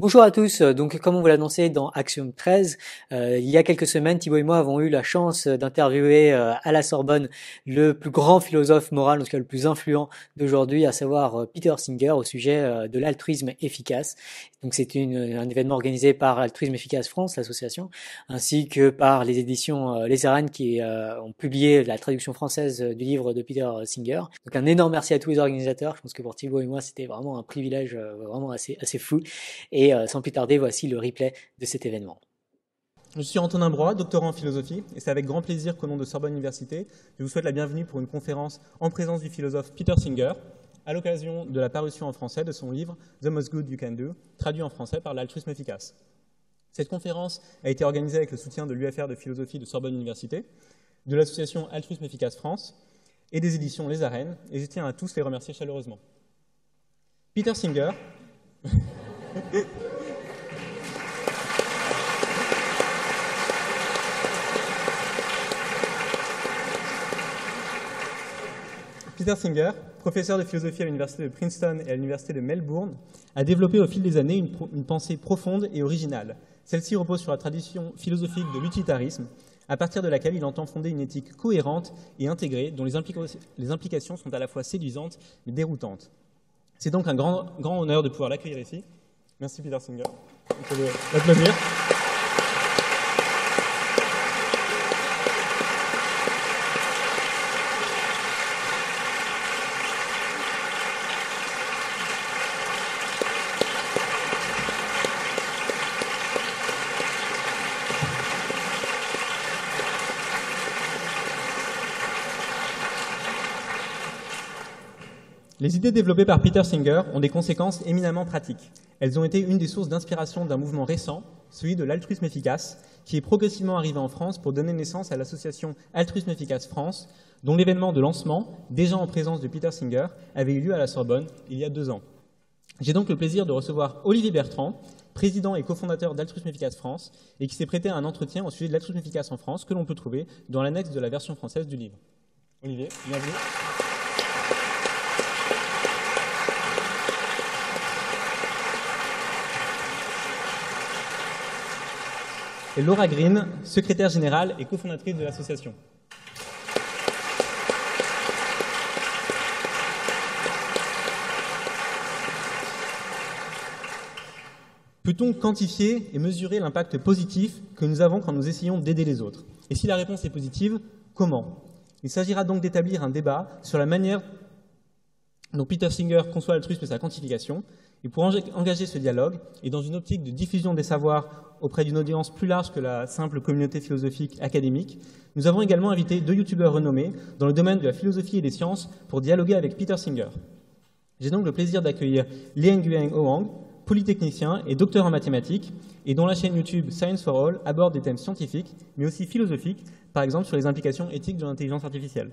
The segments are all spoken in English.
Bonjour à tous. Donc, comme on vous l'a annoncé dans Axiom 13, euh, il y a quelques semaines, Thibaut et moi avons eu la chance d'interviewer euh, à la Sorbonne le plus grand philosophe moral, en tout cas le plus influent d'aujourd'hui, à savoir euh, Peter Singer, au sujet de l'altruisme efficace. Donc, c'est un événement organisé par Altruisme Efficace France, l'association, ainsi que par les éditions Les Arènes qui ont publié la traduction française du livre de Peter Singer. Donc, un énorme merci à tous les organisateurs. Je pense que pour Thibaut et moi, c'était vraiment un privilège vraiment assez assez fou. Et et euh, sans plus tarder, voici le replay de cet événement. Je suis Antonin Broy, doctorant en philosophie, et c'est avec grand plaisir qu'au nom de Sorbonne Université, je vous souhaite la bienvenue pour une conférence en présence du philosophe Peter Singer, à l'occasion de la parution en français de son livre The Most Good You Can Do, traduit en français par l'altruisme efficace. Cette conférence a été organisée avec le soutien de l'UFR de philosophie de Sorbonne Université, de l'association Altruisme Efficace France et des éditions Les Arènes, et je tiens à tous les remercier chaleureusement. Peter Singer Peter Singer, professeur de philosophie à l'université de Princeton et à l'université de Melbourne, a développé au fil des années une, pensée profonde et originale. Celle-ci repose sur la tradition philosophique de l'utilitarisme, à partir de laquelle il entend fonder une éthique cohérente et intégrée, dont les, implications sont à la fois séduisantes mais déroutantes. C'est donc un grand, grand honneur de pouvoir l'accueillir ici. Merci Peter Singer. On peut l'applaudir. Les idées développées par Peter Singer ont des conséquences éminemment pratiques. Elles ont été une des sources d'inspiration d'un mouvement récent, celui de l'altruisme efficace, qui est progressivement arrivé en France pour donner naissance à l'association Altruisme Efficace France, dont l'événement de lancement, déjà en présence de Peter Singer, avait eu lieu à la Sorbonne il y a deux ans. J'ai donc le plaisir de recevoir Olivier Bertrand, président et cofondateur d'Altruisme Efficace France, et qui s'est prêté à un entretien au sujet de l'altruisme efficace en France, que l'on peut trouver dans l'annexe de la version française du livre. Olivier, bienvenue. Et Laura Green, secrétaire générale et cofondatrice de l'association. Peut-on quantifier et mesurer l'impact positif que nous avons quand nous essayons d'aider les autres? Et si la réponse est positive, comment? Il s'agira donc d'établir un débat sur la manière dont Peter Singer conçoit l'altruisme et sa quantification, et pour engager ce dialogue, et dans une optique de diffusion des savoirs auprès d'une audience plus large que la simple communauté philosophique académique, nous avons également invité deux youtubeurs renommés dans le domaine de la philosophie et des sciences pour dialoguer avec Peter Singer. J'ai donc le plaisir d'accueillir Lien Guang Oang, polytechnicien et docteur en mathématiques, et dont la chaîne YouTube Science for All aborde des thèmes scientifiques, mais aussi philosophiques, par exemple sur les implications éthiques de l'intelligence artificielle.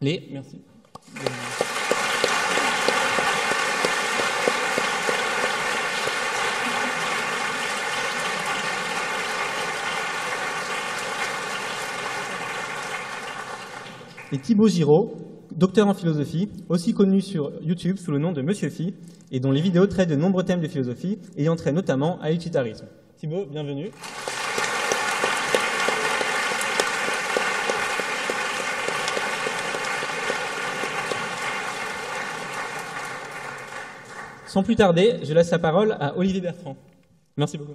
Les, merci. Et Thibaut Giraud, docteur en philosophie, aussi connu sur YouTube sous le nom de Monsieur Phi, et dont les vidéos traitent de nombreux thèmes de philosophie, ayant trait notamment à l'utilitarisme. Thibaut, bienvenue. Sans plus tarder, je laisse la parole à Olivier Bertrand. Merci beaucoup.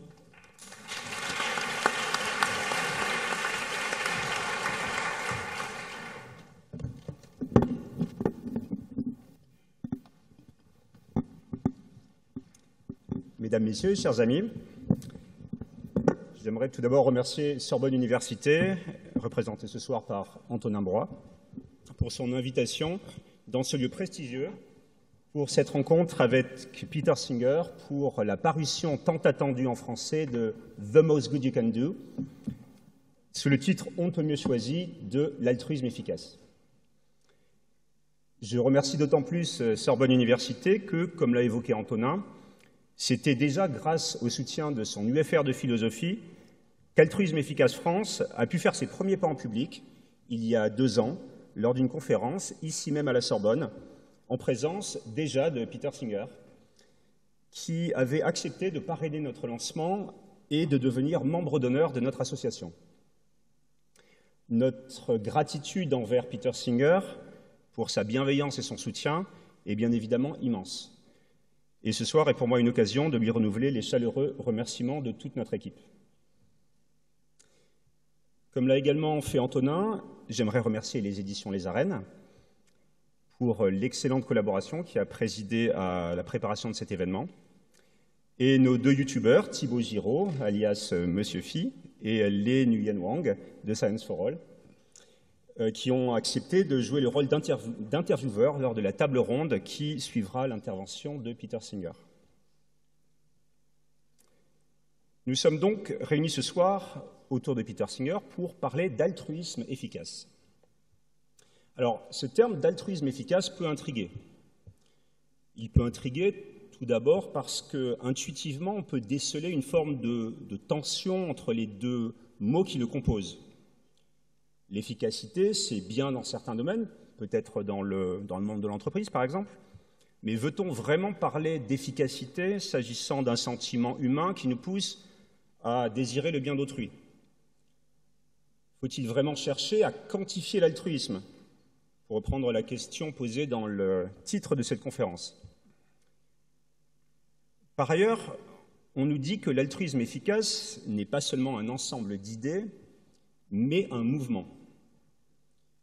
Mesdames, Messieurs, chers amis, j'aimerais tout d'abord remercier Sorbonne Université, représentée ce soir par Antonin Broy, pour son invitation dans ce lieu prestigieux pour cette rencontre avec Peter Singer pour la parution tant attendue en français de The Most Good You Can Do, sous le titre On peut mieux choisi de l'altruisme efficace. Je remercie d'autant plus Sorbonne Université que, comme l'a évoqué Antonin, c'était déjà grâce au soutien de son UFR de philosophie qu'Altruisme Efficace France a pu faire ses premiers pas en public il y a deux ans lors d'une conférence ici même à la Sorbonne en présence déjà de Peter Singer. qui avait accepté de parrainer notre lancement et de devenir membre d'honneur de notre association. Notre gratitude envers Peter Singer pour sa bienveillance et son soutien est bien évidemment immense. Et ce soir est pour moi une occasion de lui renouveler les chaleureux remerciements de toute notre équipe. Comme l'a également fait Antonin, j'aimerais remercier les éditions Les Arènes pour l'excellente collaboration qui a présidé à la préparation de cet événement, et nos deux youtubeurs, Thibaut Giraud, alias Monsieur Phi, et Lé Nguyen Wang de Science for All, qui ont accepté de jouer le rôle d'intervieweur lors de la table ronde qui suivra l'intervention de Peter Singer. Nous sommes donc réunis ce soir autour de Peter Singer pour parler d'altruisme efficace. Alors, ce terme d'altruisme efficace peut intriguer. Il peut intriguer tout d'abord parce que intuitivement, on peut déceler une forme de, de tension entre les deux mots qui le composent. L'efficacité, c'est bien dans certains domaines, peut-être dans le, dans le monde de l'entreprise par exemple, mais veut-on vraiment parler d'efficacité s'agissant d'un sentiment humain qui nous pousse à désirer le bien d'autrui? Faut-il vraiment chercher à quantifier l'altruisme? Pour reprendre la question posée dans le titre de cette conférence. Par ailleurs, on nous dit que l'altruisme efficace n'est pas seulement un ensemble d'idées, mais un mouvement.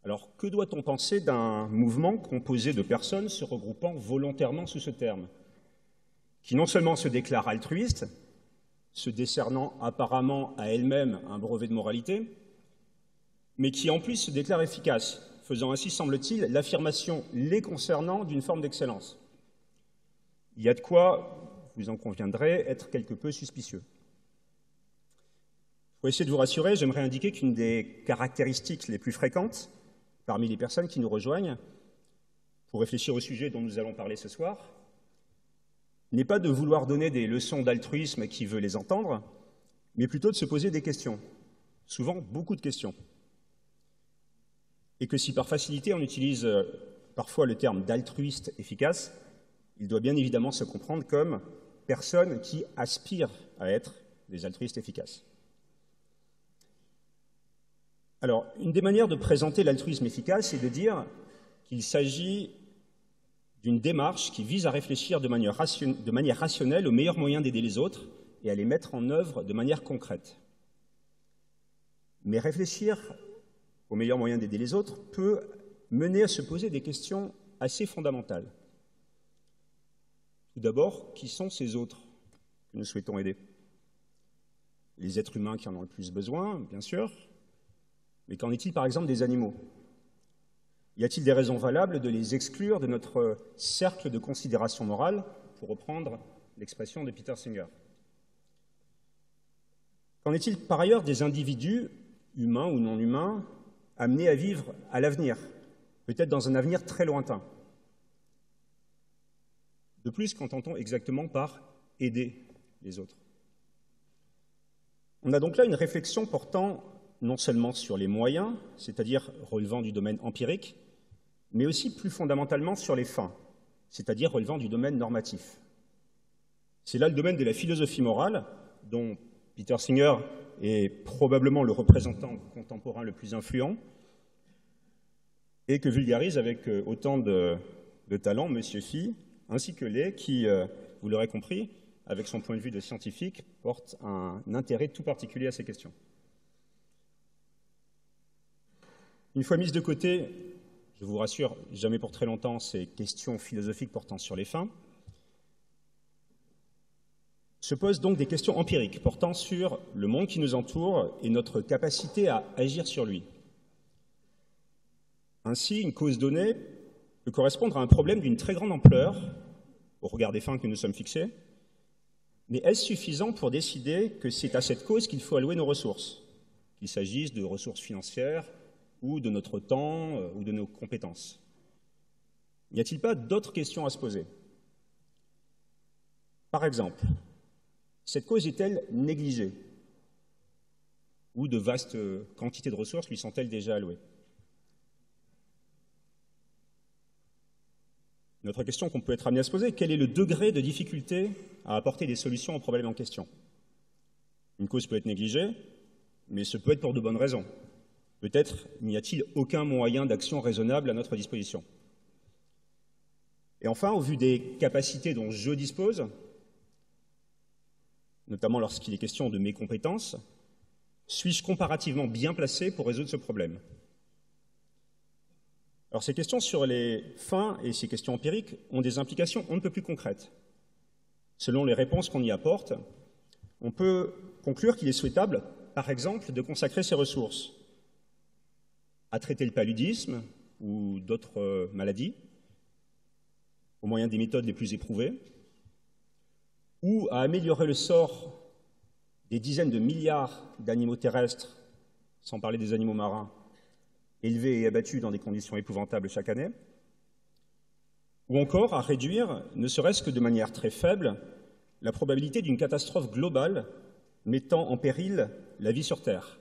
Alors, que doit-on penser d'un mouvement composé de personnes se regroupant volontairement sous ce terme, qui non seulement se déclarent altruistes, se décernant apparemment à elles-mêmes un brevet de moralité, mais qui en plus se déclarent efficaces, faisant ainsi, semble-t-il, l'affirmation les concernant d'une forme d'excellence. Il y a de quoi vous en conviendrez, être quelque peu suspicieux. Pour essayer de vous rassurer, j'aimerais indiquer qu'une des caractéristiques les plus fréquentes parmi les personnes qui nous rejoignent pour réfléchir au sujet dont nous allons parler ce soir n'est pas de vouloir donner des leçons d'altruisme qui veut les entendre, mais plutôt de se poser des questions, souvent beaucoup de questions. Et que si par facilité on utilise euh, parfois le terme d'altruiste efficace, il doit bien évidemment se comprendre comme personnes qui aspirent à être des altruistes efficaces. Alors, une des manières de présenter l'altruisme efficace est de dire qu'il s'agit d'une démarche qui vise à réfléchir de manière, rationnelle aux meilleurs moyens d'aider les autres et à les mettre en œuvre de manière concrète. Mais réfléchir aux meilleurs moyens d'aider les autres peut mener à se poser des questions assez fondamentales. Tout d'abord, qui sont ces autres que nous souhaitons aider? Les êtres humains qui en ont le plus besoin, bien sûr, mais qu'en est-il par exemple des animaux? Y a-t-il des raisons valables de les exclure de notre cercle de considération morale, pour reprendre l'expression de Peter Singer? Qu'en est-il par ailleurs des individus, humains ou non humains, amenés à vivre à l'avenir, peut-être dans un avenir très lointain? De plus, qu'entend-on exactement par aider les autres? On a donc là une réflexion portant non seulement sur les moyens, c'est-à-dire relevant du domaine empirique, mais aussi plus fondamentalement sur les fins, c'est-à-dire relevant du domaine normatif. C'est là le domaine de la philosophie morale, dont Peter Singer est probablement le représentant contemporain le plus influent, et que vulgarise avec euh, autant de, talent M. Phi, ainsi que les qui, euh, vous l'aurez compris, avec son point de vue de scientifique, porte un intérêt tout particulier à ces questions. Une fois mises de côté, je vous rassure, jamais pour très longtemps, ces questions philosophiques portant sur les fins, se posent donc des questions empiriques portant sur le monde qui nous entoure et notre capacité à agir sur lui. Ainsi, une cause donnée peut correspondre à un problème d'une très grande ampleur au regard des fins que nous sommes fixés, mais est-ce suffisant pour décider que c'est à cette cause qu'il faut allouer nos ressources, qu'il s'agisse de ressources financières ou de notre temps euh, ou de nos compétences. N'y a-t-il pas d'autres questions à se poser? Par exemple, cette cause est-elle négligée? Ou de vastes quantités de ressources lui sont-elles déjà allouées? Notre question qu'on peut être amené à se poser, quel est le degré de difficulté à apporter des solutions aux problèmes en question? Une cause peut être négligée, mais ce peut être pour de bonnes raisons. Peut-être n'y a-t-il aucun moyen d'action raisonnable à notre disposition. Et enfin, au vu des capacités dont je dispose, notamment lorsqu'il est question de mes compétences, suis-je comparativement bien placé pour résoudre ce problème? Alors ces questions sur les fins et ces questions empiriques ont des implications on ne peut plus concrètes. Selon les réponses qu'on y apporte, on peut conclure qu'il est souhaitable, par exemple, de consacrer ces ressources à traiter le paludisme ou d'autres euh, maladies, au moyen des méthodes les plus éprouvées, ou à améliorer le sort des dizaines de milliards d'animaux terrestres, sans parler des animaux marins, élevés et abattus dans des conditions épouvantables chaque année, ou encore à réduire, ne serait-ce que de manière très faible, la probabilité d'une catastrophe globale mettant en péril la vie sur Terre,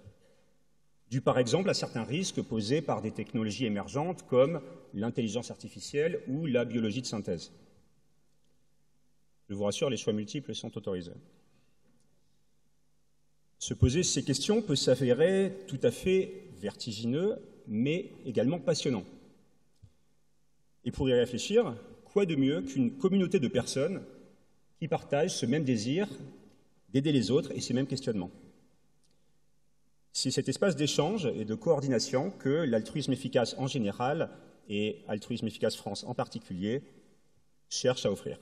dû par exemple à certains risques posés par des technologies émergentes comme l'intelligence artificielle ou la biologie de synthèse. Je vous rassure, les choix multiples sont autorisés. Se poser ces questions peut s'avérer tout à fait vertigineux, mais également passionnant. Et pour y réfléchir, quoi de mieux qu'une communauté de personnes qui partagent ce même désir d'aider les autres et ces mêmes questionnements? C'est cet espace d'échange et de coordination que l'altruisme efficace en général et Altruisme Efficace France en particulier cherche à offrir.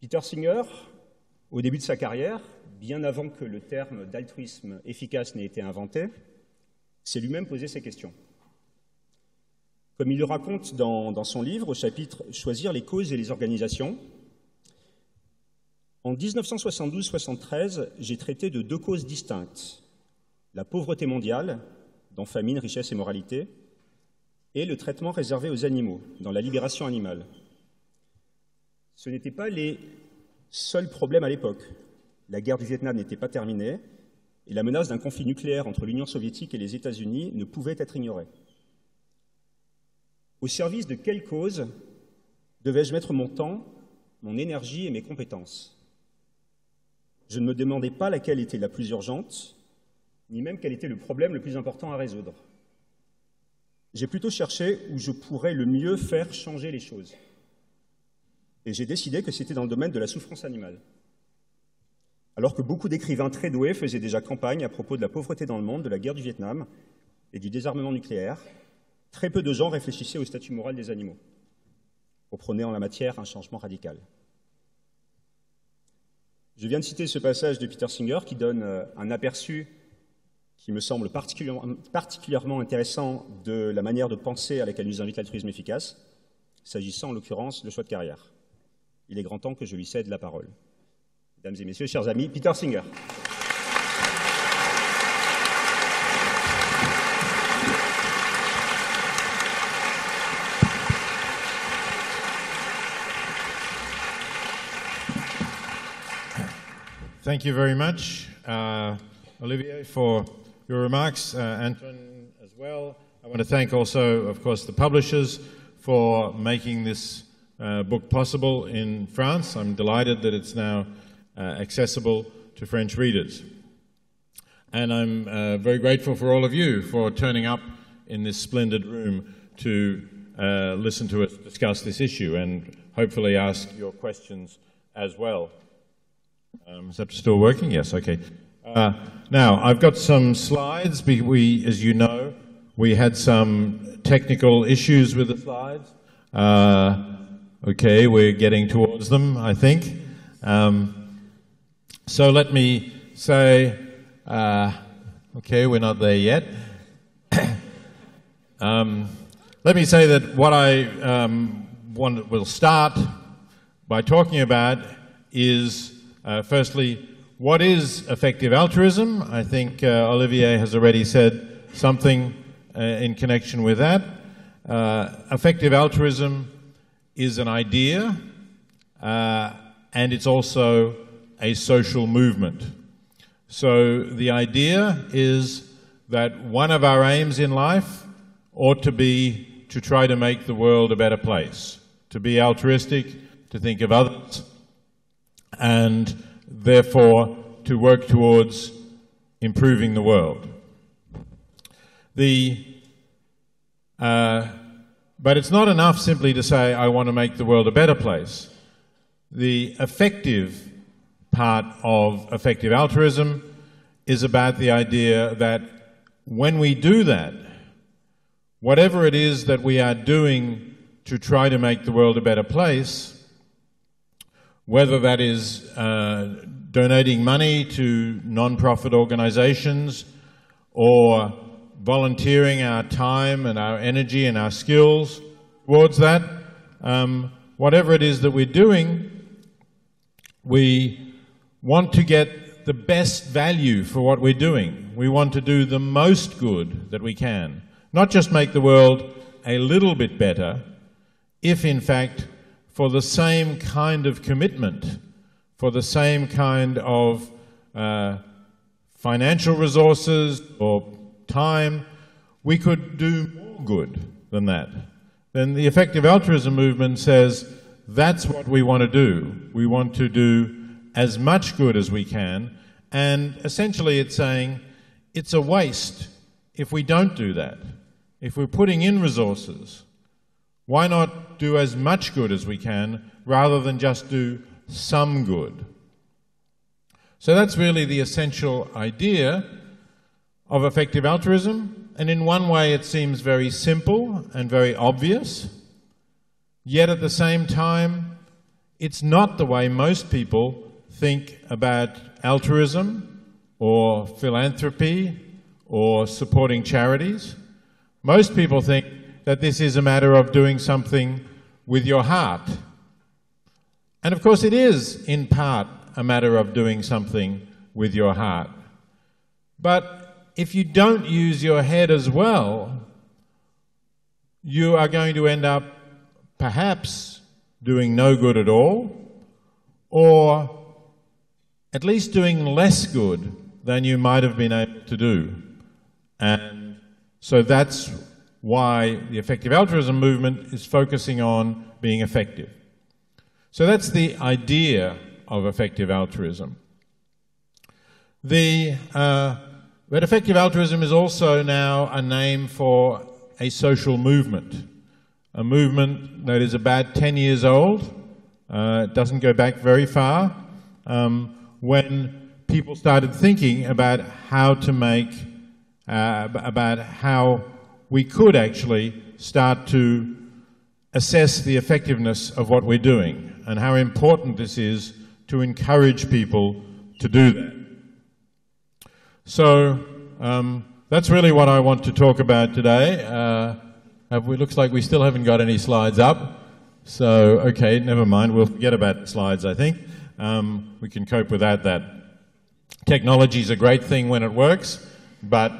Peter Singer, au début de sa carrière, bien avant que le terme d'altruisme efficace n'ait été inventé, s'est lui-même posé ces questions. Comme il le raconte dans, dans, son livre au chapitre Choisir les causes et les organisations, en 1972-73, j'ai traité de deux causes distinctes, la pauvreté mondiale dans Famine, richesse et moralité, et le traitement réservé aux animaux, dans la libération animale. Ce n'étaient pas les seuls problèmes à l'époque. La guerre du Vietnam n'était pas terminée, et la menace d'un conflit nucléaire entre l'Union soviétique et les États-Unis ne pouvait être ignorée. Au service de quelle cause devais-je mettre mon temps, mon énergie et mes compétences? Je ne me demandais pas laquelle était la plus urgente, ni même quel était le problème le plus important à résoudre. J'ai plutôt cherché où je pourrais le mieux faire changer les choses. Et j'ai décidé que c'était dans le domaine de la souffrance animale. Alors que beaucoup d'écrivains très doués faisaient déjà campagne à propos de la pauvreté dans le monde, de la guerre du Vietnam et du désarmement nucléaire, très peu de gens réfléchissaient au statut moral des animaux, pour prôner en la matière un changement radical. Je viens de citer ce passage de Peter Singer qui donne euh, un aperçu qui me semble particulièrement, intéressant de la manière de penser à laquelle nous invite l'altruisme efficace, s'agissant en l'occurrence de choix de carrière. Il est grand temps que je lui cède la parole. Mesdames et messieurs, chers amis, Peter Singer. Thank you very much, uh, Olivier, for your remarks, uh, Anton, as well. I want to thank also, of course, the publishers for making this uh, book possible in France. I'm delighted that it's now uh, accessible to French readers. And I'm uh, very grateful for all of you for turning up in this splendid room to uh, listen to us discuss this issue and hopefully ask your questions as well. Um, is that still working? Yes, okay. Uh, now, I've got some slides. We, as you know, we had some technical issues with the slides. Uh, okay, we're getting towards them, I think. Um, so let me say, uh, okay, we're not there yet. um, let me say that what I um, want, will start by talking about is, uh, firstly, what is effective altruism? I think uh, Olivier has already said something uh, in connection with that. Uh, effective altruism is an idea, uh, and it's also a social movement. So the idea is that one of our aims in life ought to be to try to make the world a better place, to be altruistic, to think of others, and therefore to work towards improving the world. The, uh, but it's not enough simply to say, I want to make the world a better place. The effective part of effective altruism is about the idea that when we do that, whatever it is that we are doing to try to make the world a better place, whether that is uh, donating money to non-profit organizations or volunteering our time and our energy and our skills towards that, um, whatever it is that we're doing, we want to get the best value for what we're doing. We want to do the most good that we can. Not just make the world a little bit better, if in fact for the same kind of commitment, for the same kind of uh, financial resources or time, we could do more good than that. Then the effective altruism movement says that's what we want to do. We want to do as much good as we can, and essentially it's saying it's a waste if we don't do that. If we're putting in resources, why not do as much good as we can rather than just do some good? So that's really the essential idea of effective altruism. And in one way, it seems very simple and very obvious. Yet at the same time, it's not the way most people think about altruism or philanthropy or supporting charities. Most people think that this is a matter of doing something with your heart. And of course, it is in part a matter of doing something with your heart. But if you don't use your head as well, you are going to end up perhaps doing no good at all, or at least doing less good than you might have been able to do. And so that's why the effective altruism movement is focusing on being effective. So that's the idea of effective altruism. The, uh, but effective altruism is also now a name for a social movement, a movement that is about 10 years old. Uh, it doesn't go back very far. Um, when people started thinking about how to make, uh, about how we could actually start to assess the effectiveness of what we're doing and how important this is to encourage people to do that. So um, that's really what I want to talk about today. Uh, we, looks like we still haven't got any slides up. So, okay, never mind. We'll forget about slides, I think. Um, we can cope without that. Technology is a great thing when it works, but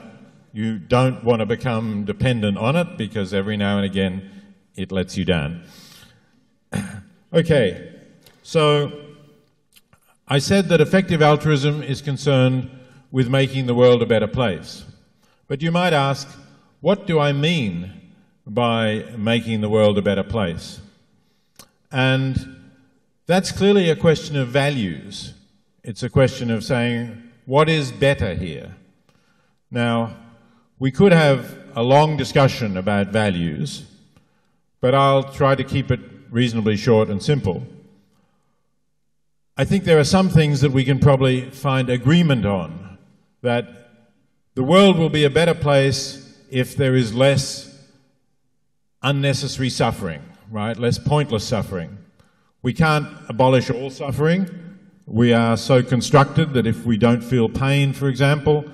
you don't want to become dependent on it because every now and again it lets you down. okay, so I said that effective altruism is concerned with making the world a better place. But you might ask, what do I mean by making the world a better place? And that's clearly a question of values. It's a question of saying, what is better here? Now, we could have a long discussion about values, but I'll try to keep it reasonably short and simple. I think there are some things that we can probably find agreement on, that the world will be a better place if there is less unnecessary suffering, right? Less pointless suffering. We can't abolish all suffering. We are so constructed that if we don't feel pain, for example,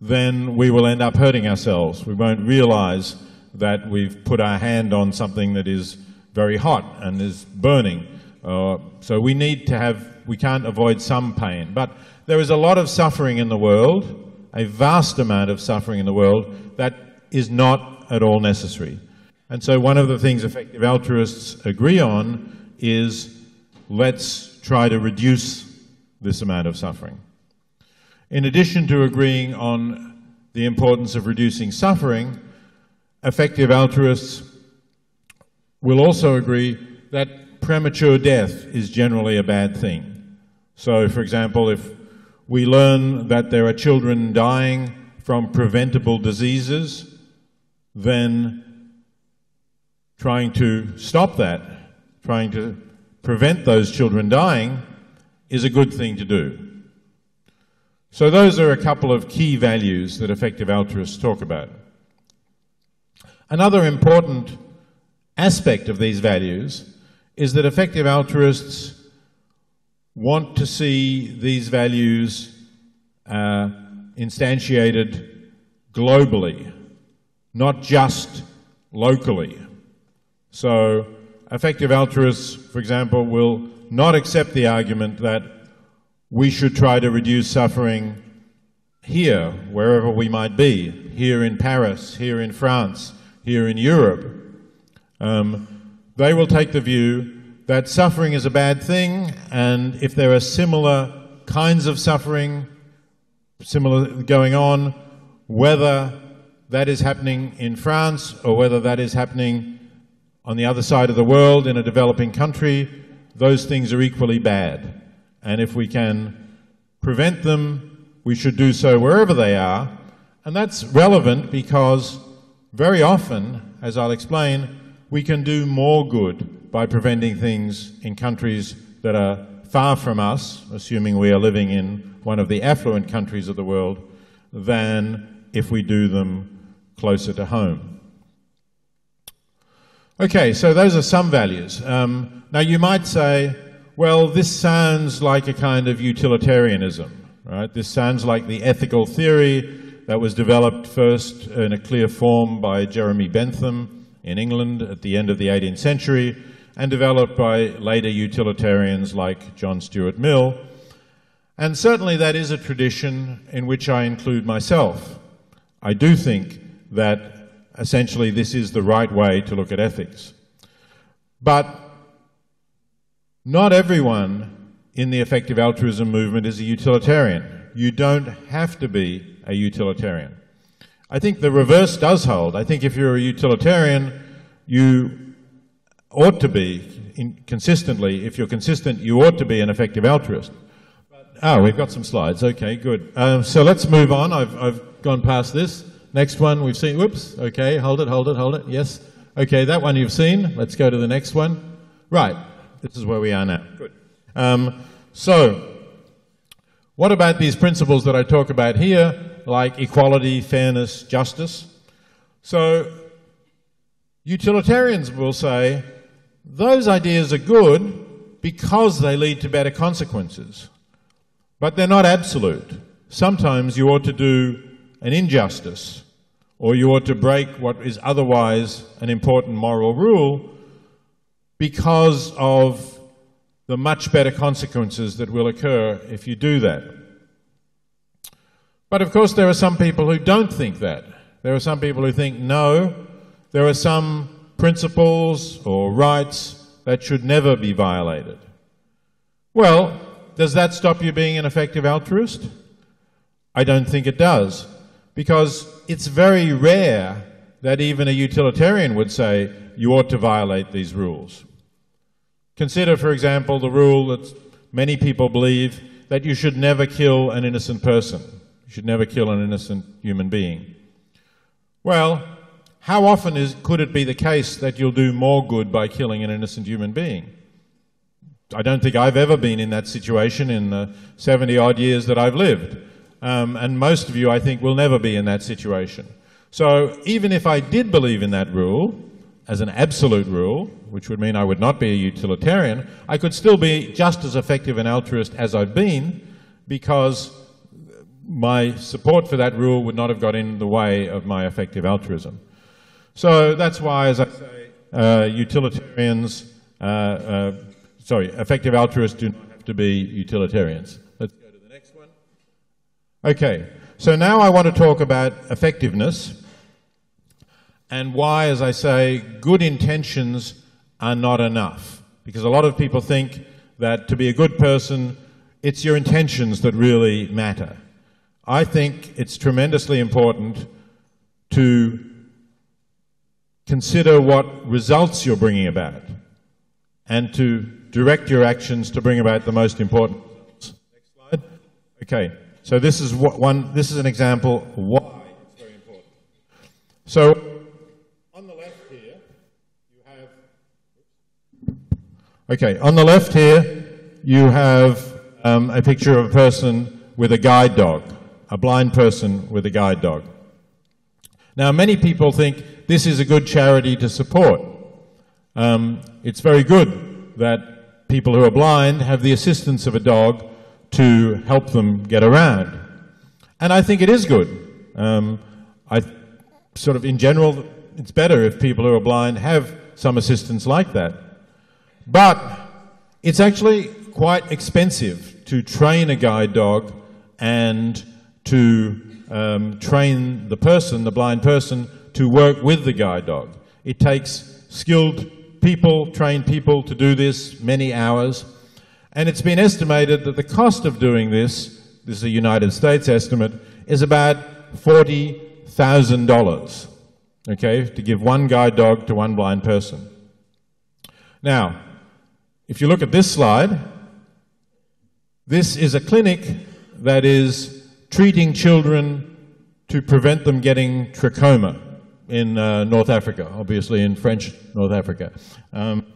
then we will end up hurting ourselves. We won't realize that we've put our hand on something that is very hot and is burning. Uh, so we need to have, we can't avoid some pain. But there is a lot of suffering in the world, a vast amount of suffering in the world that is not at all necessary. And so one of the things effective altruists agree on is let's try to reduce this amount of suffering. In addition to agreeing on the importance of reducing suffering, effective altruists will also agree that premature death is generally a bad thing. So, for example, if we learn that there are children dying from preventable diseases, then trying to stop that, trying to prevent those children dying, is a good thing to do. So, those are a couple of key values that effective altruists talk about. Another important aspect of these values is that effective altruists want to see these values uh, instantiated globally, not just locally. So, effective altruists, for example, will not accept the argument that we should try to reduce suffering here, wherever we might be, here in Paris, here in France, here in Europe, um, they will take the view that suffering is a bad thing, and if there are similar kinds of suffering, similar going on, whether that is happening in France or whether that is happening on the other side of the world in a developing country, those things are equally bad. And if we can prevent them, we should do so wherever they are. And that's relevant because very often, as I'll explain, we can do more good by preventing things in countries that are far from us, assuming we are living in one of the affluent countries of the world, than if we do them closer to home. Okay, so those are some values. Um, now you might say, well, this sounds like a kind of utilitarianism, right? This sounds like the ethical theory that was developed first in a clear form by Jeremy Bentham in England at the end of the 18th century and developed by later utilitarians like John Stuart Mill. And certainly that is a tradition in which I include myself. I do think that essentially this is the right way to look at ethics. But not everyone in the effective altruism movement is a utilitarian. You don't have to be a utilitarian. I think the reverse does hold. I think if you're a utilitarian, you ought to be, consistently, if you're consistent, you ought to be an effective altruist. Oh, we've got some slides. Okay, good. Um, so let's move on. I've, I've gone past this. Next one we've seen. Whoops. Okay, hold it, hold it, hold it. Yes. Okay, that one you've seen. Let's go to the next one. Right. This is where we are now. Good. Um, so, what about these principles that I talk about here? like equality, fairness, justice. So utilitarians will say those ideas are good because they lead to better consequences. But they're not absolute. Sometimes you ought to do an injustice or you ought to break what is otherwise an important moral rule because of the much better consequences that will occur if you do that. But of course, there are some people who don't think that. There are some people who think, no, there are some principles or rights that should never be violated. Well, does that stop you being an effective altruist? I don't think it does, because it's very rare that even a utilitarian would say you ought to violate these rules. Consider, for example, the rule that many people believe that you should never kill an innocent person. You should never kill an innocent human being. Well, how often is, could it be the case that you'll do more good by killing an innocent human being? I don't think I've ever been in that situation in the 70 odd years that I've lived. Um, and most of you, I think, will never be in that situation. So even if I did believe in that rule, as an absolute rule, which would mean I would not be a utilitarian, I could still be just as effective an altruist as I've been because my support for that rule would not have got in the way of my effective altruism. So that's why, as I say, uh, utilitarians, uh, uh, sorry, effective altruists do not have to be utilitarians. Let's go to the next one. Okay, so now I want to talk about effectiveness and why, as I say, good intentions are not enough. Because a lot of people think that to be a good person, it's your intentions that really matter. I think it's tremendously important to consider what results you're bringing about and to direct your actions to bring about the most important results. Next slide. Okay, so this is what one. This is an example why it's very important. So on the left here, you have. Okay, on the left here, you have um, a picture of a person with a guide dog, a blind person with a guide dog. Now, many people think this is a good charity to support. Um, it's very good that people who are blind have the assistance of a dog to help them get around. And I think it is good. Um, I sort of, in general, it's better if people who are blind have some assistance like that. But it's actually quite expensive to train a guide dog and to um, train the person, the blind person, to work with the guide dog. It takes skilled people, trained people to do this, many hours. And it's been estimated that the cost of doing this, this is a United States estimate, is about $40,000, okay, to give one guide dog to one blind person. Now, if you look at this slide, this is a clinic that is treating children to prevent them getting trachoma in uh, North Africa, obviously in French North Africa. Um,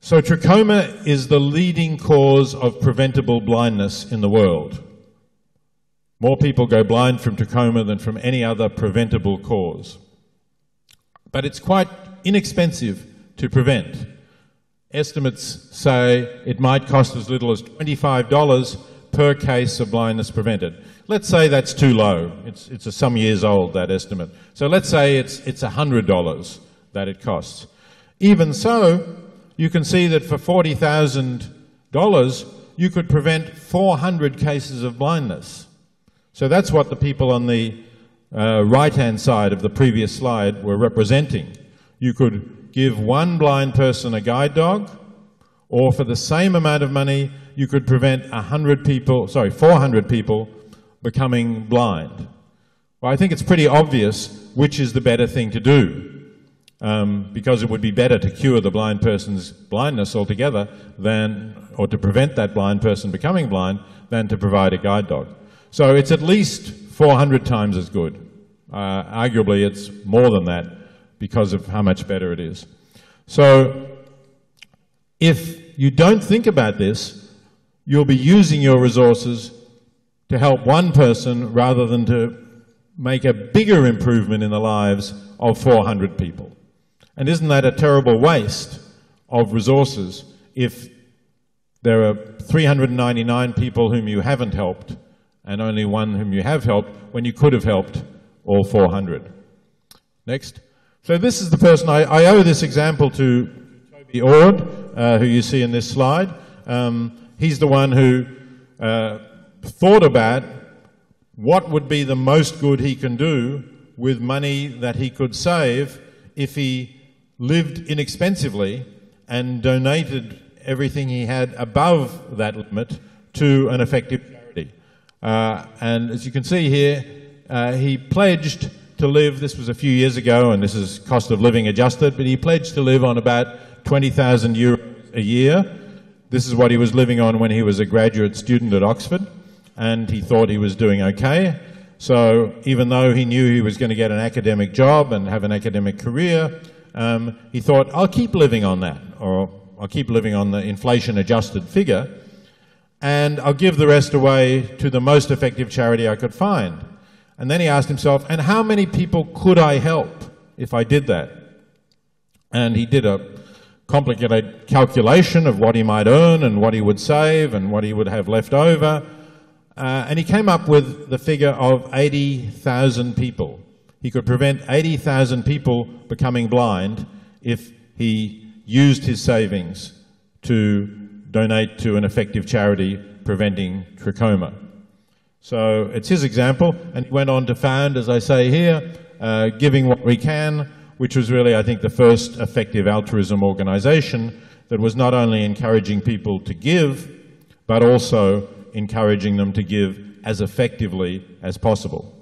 so trachoma is the leading cause of preventable blindness in the world. More people go blind from trachoma than from any other preventable cause. But it's quite inexpensive to prevent. Estimates say it might cost as little as $25 per case of blindness prevented. Let's say that's too low. It's, it's a some years old, that estimate. So let's say it's, it's $100 that it costs. Even so, you can see that for $40,000, you could prevent 400 cases of blindness. So that's what the people on the uh, right-hand side of the previous slide were representing. You could give one blind person a guide dog, or for the same amount of money, you could prevent 100 people, sorry, 400 people becoming blind. Well, I think it's pretty obvious which is the better thing to do. Um, because it would be better to cure the blind person's blindness altogether than, or to prevent that blind person becoming blind, than to provide a guide dog. So it's at least 400 times as good. Uh, arguably, it's more than that because of how much better it is. So if you don't think about this, you'll be using your resources to help one person rather than to make a bigger improvement in the lives of 400 people. And isn't that a terrible waste of resources if there are 399 people whom you haven't helped and only one whom you have helped when you could have helped all 400? Next. So this is the person, I, I owe this example to Toby Ord, uh, who you see in this slide. Um, he's the one who uh, thought about what would be the most good he can do with money that he could save if he lived inexpensively and donated everything he had above that limit to an effective charity. Uh, and as you can see here, uh, he pledged to live, this was a few years ago, and this is cost of living adjusted, but he pledged to live on about 20,000 euros a year. This is what he was living on when he was a graduate student at Oxford, and he thought he was doing okay. So even though he knew he was going to get an academic job and have an academic career, um, he thought, I'll keep living on that, or I'll keep living on the inflation adjusted figure, and I'll give the rest away to the most effective charity I could find. And then he asked himself, and how many people could I help if I did that? And he did a complicated calculation of what he might earn and what he would save and what he would have left over. Uh, and he came up with the figure of 80,000 people he could prevent 80,000 people becoming blind if he used his savings to donate to an effective charity preventing trachoma. So it's his example, and he went on to found, as I say here, uh, Giving What We Can, which was really, I think, the first effective altruism organization that was not only encouraging people to give, but also encouraging them to give as effectively as possible.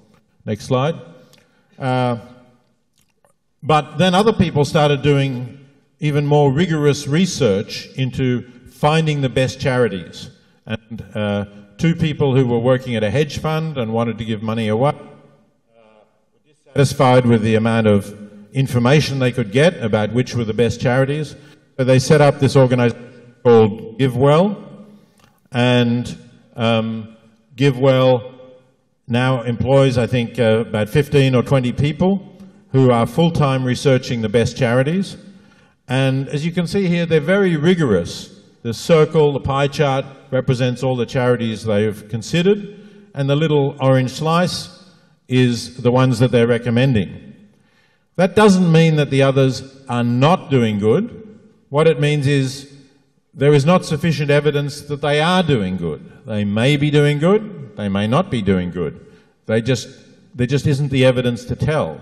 Next slide. Uh, But then other people started doing even more rigorous research into finding the best charities. And uh, two people who were working at a hedge fund and wanted to give money away uh, were dissatisfied with the amount of information they could get about which were the best charities. So they set up this organization called GiveWell, and um, GiveWell now employs, I think, uh, about 15 or 20 people who are full-time researching the best charities. And as you can see here, they're very rigorous. The circle, the pie chart, represents all the charities they've considered, and the little orange slice is the ones that they're recommending. That doesn't mean that the others are not doing good. What it means is there is not sufficient evidence that they are doing good. They may be doing good, they may not be doing good. They just, there just isn't the evidence to tell.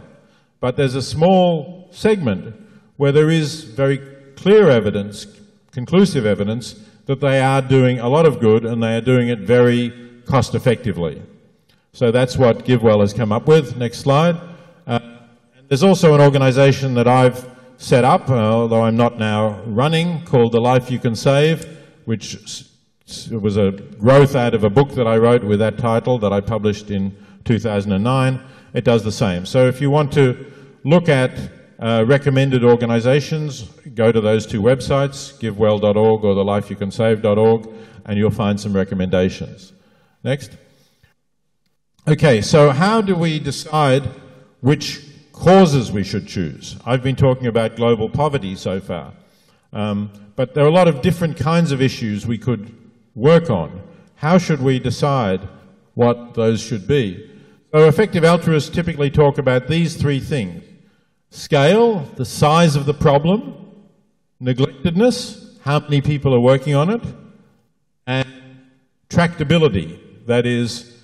But there's a small segment where there is very clear evidence, conclusive evidence, that they are doing a lot of good and they are doing it very cost effectively. So that's what GiveWell has come up with. Next slide. Uh, there's also an organization that I've set up, uh, although I'm not now running, called The Life You Can Save, which was a growth out of a book that I wrote with that title that I published in 2009. It does the same. So if you want to look at uh, recommended organizations, go to those two websites, givewell.org or thelifeyoucansave.org, and you'll find some recommendations. Next. Okay, so how do we decide which causes we should choose? I've been talking about global poverty so far, um, but there are a lot of different kinds of issues we could work on. How should we decide what those should be? So effective altruists typically talk about these three things. Scale, the size of the problem, neglectedness, how many people are working on it, and tractability, that is,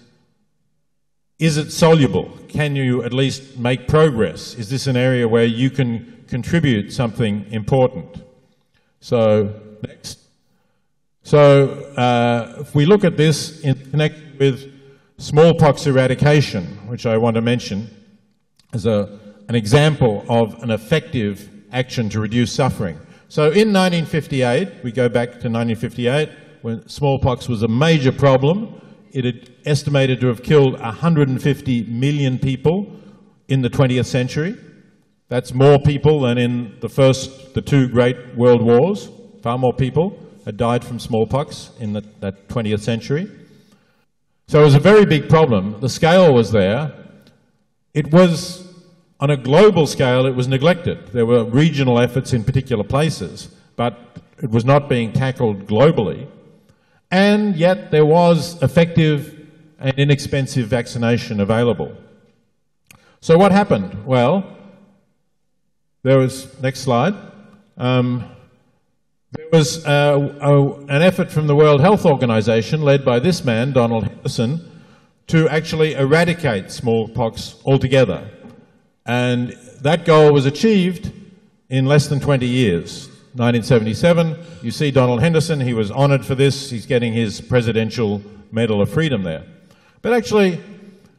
is it soluble? Can you at least make progress? Is this an area where you can contribute something important? So, next. So, uh, if we look at this in connection with smallpox eradication, which I want to mention as a an example of an effective action to reduce suffering. So in 1958, we go back to 1958, when smallpox was a major problem. It had estimated to have killed 150 million people in the 20th century. That's more people than in the first, the two great world wars. Far more people had died from smallpox in the, that 20th century. So it was a very big problem. The scale was there. It was on a global scale, it was neglected. There were regional efforts in particular places, but it was not being tackled globally. And yet there was effective and inexpensive vaccination available. So what happened? Well, there was, next slide, um, there was uh, a, an effort from the World Health Organization led by this man, Donald Henderson, to actually eradicate smallpox altogether. And that goal was achieved in less than 20 years. 1977, you see Donald Henderson, he was honored for this. He's getting his Presidential Medal of Freedom there. But actually,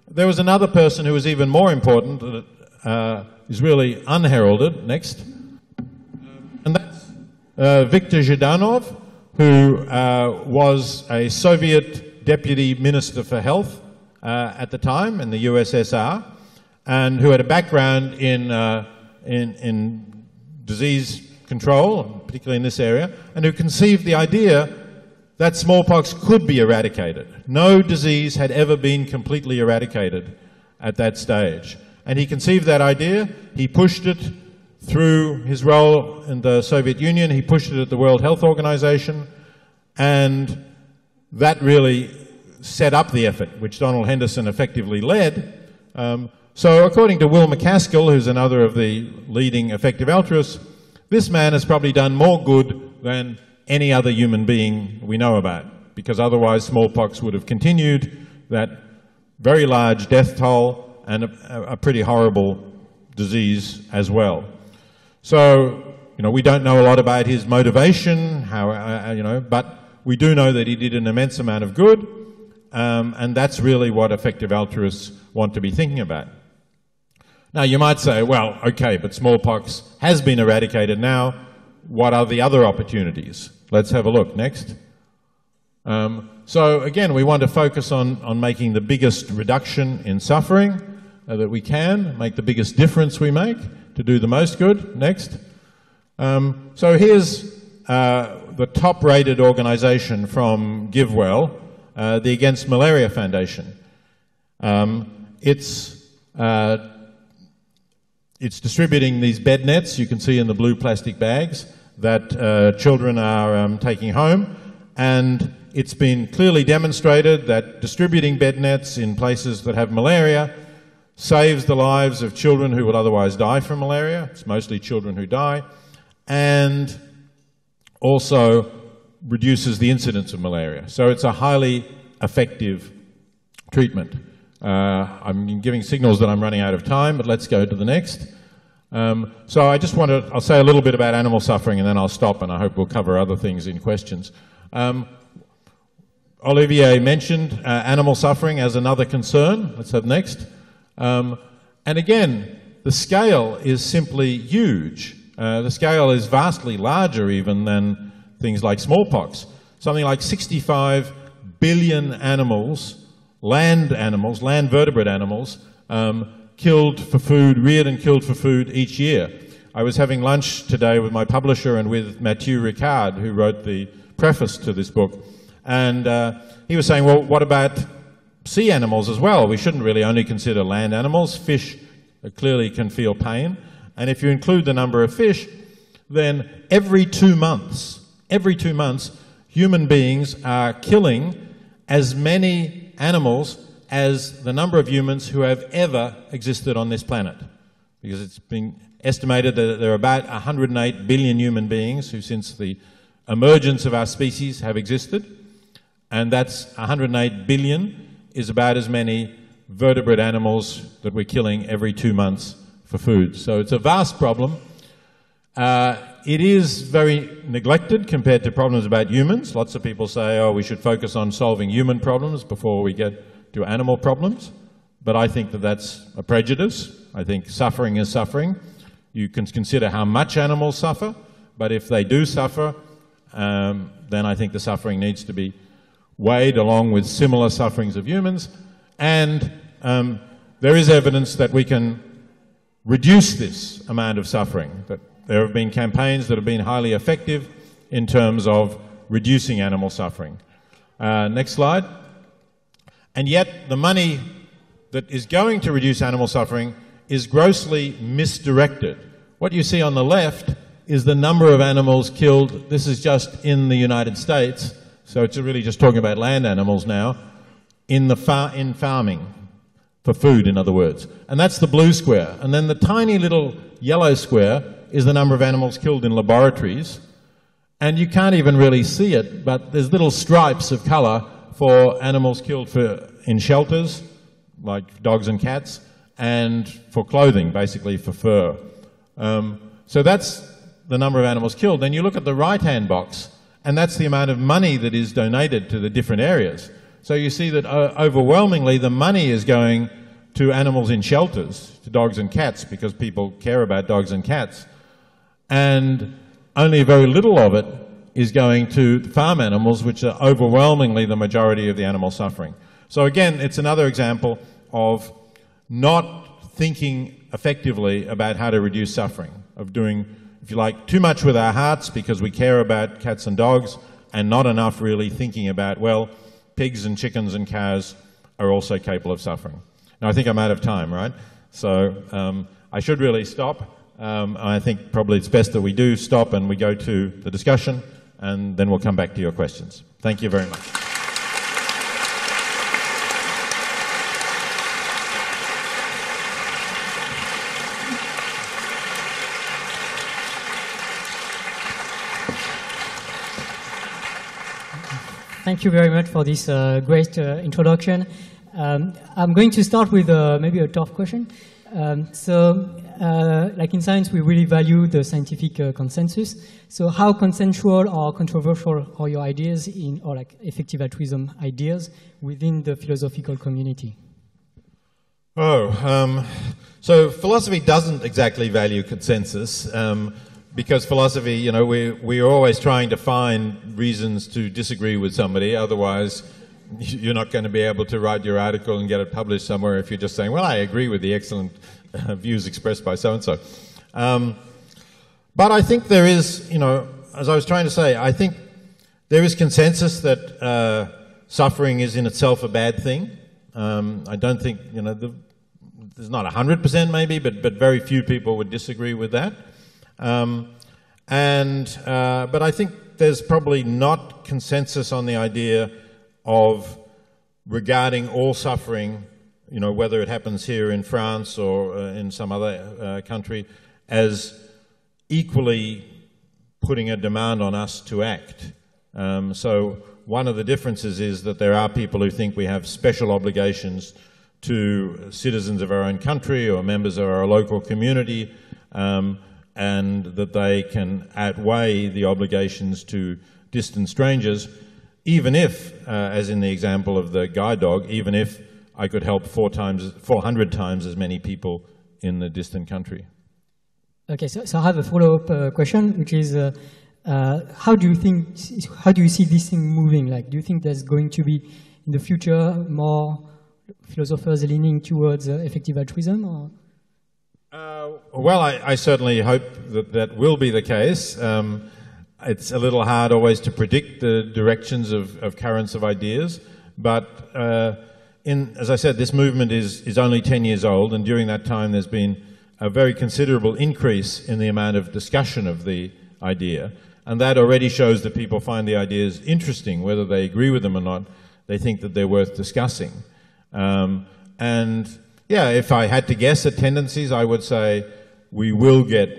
there was another person who was even more important, that uh, is really unheralded. Next. And that's uh, Viktor Zhdanov, who uh, was a Soviet Deputy Minister for Health uh, at the time in the USSR and who had a background in, uh, in, in disease control, particularly in this area, and who conceived the idea that smallpox could be eradicated. No disease had ever been completely eradicated at that stage. And he conceived that idea, he pushed it through his role in the Soviet Union, he pushed it at the World Health Organization, and that really set up the effort, which Donald Henderson effectively led. Um, so according to Will MacAskill, who's another of the leading effective altruists, this man has probably done more good than any other human being we know about, because otherwise smallpox would have continued, that very large death toll, and a, a pretty horrible disease as well. So, you know, we don't know a lot about his motivation, how, uh, you know, but we do know that he did an immense amount of good, um, and that's really what effective altruists want to be thinking about. Now, you might say, well, okay, but smallpox has been eradicated now. What are the other opportunities? Let's have a look. Next. Um, so, again, we want to focus on, on making the biggest reduction in suffering uh, that we can, make the biggest difference we make to do the most good. Next. Um, so, here's uh, the top rated organization from GiveWell, uh, the Against Malaria Foundation. Um, it's, uh, it's distributing these bed nets you can see in the blue plastic bags that uh, children are um, taking home, and it's been clearly demonstrated that distributing bed nets in places that have malaria saves the lives of children who would otherwise die from malaria. It's mostly children who die, and also reduces the incidence of malaria. So it's a highly effective treatment. Uh, I'm giving signals that I'm running out of time, but let's go to the next. Um, so I just want to, I'll say a little bit about animal suffering and then I'll stop and I hope we'll cover other things in questions. Um, Olivier mentioned uh, animal suffering as another concern. Let's have next. Um, and again, the scale is simply huge. Uh, the scale is vastly larger even than things like smallpox. Something like 65 billion animals, land animals, land vertebrate animals, um, killed for food, reared and killed for food each year. I was having lunch today with my publisher and with Mathieu Ricard, who wrote the preface to this book. And uh, he was saying, well, what about sea animals as well? We shouldn't really only consider land animals. Fish clearly can feel pain. And if you include the number of fish, then every two months, every two months, human beings are killing as many animals as the number of humans who have ever existed on this planet. Because it's been estimated that there are about 108 billion human beings who, since the emergence of our species, have existed. And that's 108 billion is about as many vertebrate animals that we're killing every two months for food. So it's a vast problem. Uh, it is very neglected compared to problems about humans. Lots of people say, oh, we should focus on solving human problems before we get to animal problems. But I think that that's a prejudice. I think suffering is suffering. You can consider how much animals suffer, but if they do suffer, um, then I think the suffering needs to be weighed along with similar sufferings of humans. And um, there is evidence that we can reduce this amount of suffering. That there have been campaigns that have been highly effective in terms of reducing animal suffering. Uh, next slide. And yet, the money that is going to reduce animal suffering is grossly misdirected. What you see on the left is the number of animals killed. This is just in the United States, so it's really just talking about land animals now, in, the far, in farming for food, in other words. And that's the blue square. And then the tiny little yellow square is the number of animals killed in laboratories. And you can't even really see it, but there's little stripes of color for animals killed for, in shelters, like dogs and cats, and for clothing, basically for fur. Um, so that's the number of animals killed. Then you look at the right hand box, and that's the amount of money that is donated to the different areas. So you see that uh, overwhelmingly the money is going to animals in shelters, to dogs and cats, because people care about dogs and cats. And only very little of it is going to farm animals, which are overwhelmingly the majority of the animal suffering. So again, it's another example of not thinking effectively about how to reduce suffering, of doing, if you like, too much with our hearts because we care about cats and dogs, and not enough really thinking about, well, pigs and chickens and cows are also capable of suffering. Now, I think I'm out of time, right? So um, I should really stop. Um, I think probably it's best that we do stop and we go to the discussion, and then we'll come back to your questions. Thank you very much. Thank you very much for this uh, great uh, introduction. Um, I'm going to start with uh, maybe a tough question. Um, so, uh, like in science, we really value the scientific uh, consensus. So, how consensual or controversial are your ideas in, or like effective altruism ideas within the philosophical community? Oh, um, so philosophy doesn't exactly value consensus um, because philosophy, you know, we, we are always trying to find reasons to disagree with somebody. Otherwise, you're not going to be able to write your article and get it published somewhere if you're just saying, well, I agree with the excellent views expressed by so and so. But I think there is, you know, as I was trying to say, I think there is consensus that uh, suffering is in itself a bad thing. Um, I don't think, you know, the, there's not 100% maybe, but, but very few people would disagree with that. Um, and, uh, but I think there's probably not consensus on the idea of regarding all suffering, you know, whether it happens here in France or uh, in some other uh, country, as equally putting a demand on us to act. Um, so one of the differences is that there are people who think we have special obligations to citizens of our own country or members of our local community, um, and that they can outweigh the obligations to distant strangers, even if, uh, as in the example of the guide dog, even if I could help four times, 400 times as many people in the distant country. Okay, so, so I have a follow-up uh, question, which is, uh, uh, how do you think, how do you see this thing moving? Like, do you think there's going to be in the future more philosophers leaning towards uh, effective altruism? Or? Uh, well, I, I, certainly hope that that will be the case. Um, it's a little hard always to predict the directions of, of currents of ideas, but uh, in, as I said, this movement is, is only 10 years old, and during that time there's been a very considerable increase in the amount of discussion of the idea. And that already shows that people find the ideas interesting, whether they agree with them or not. They think that they're worth discussing. Um, and yeah, if I had to guess at tendencies, I would say we will get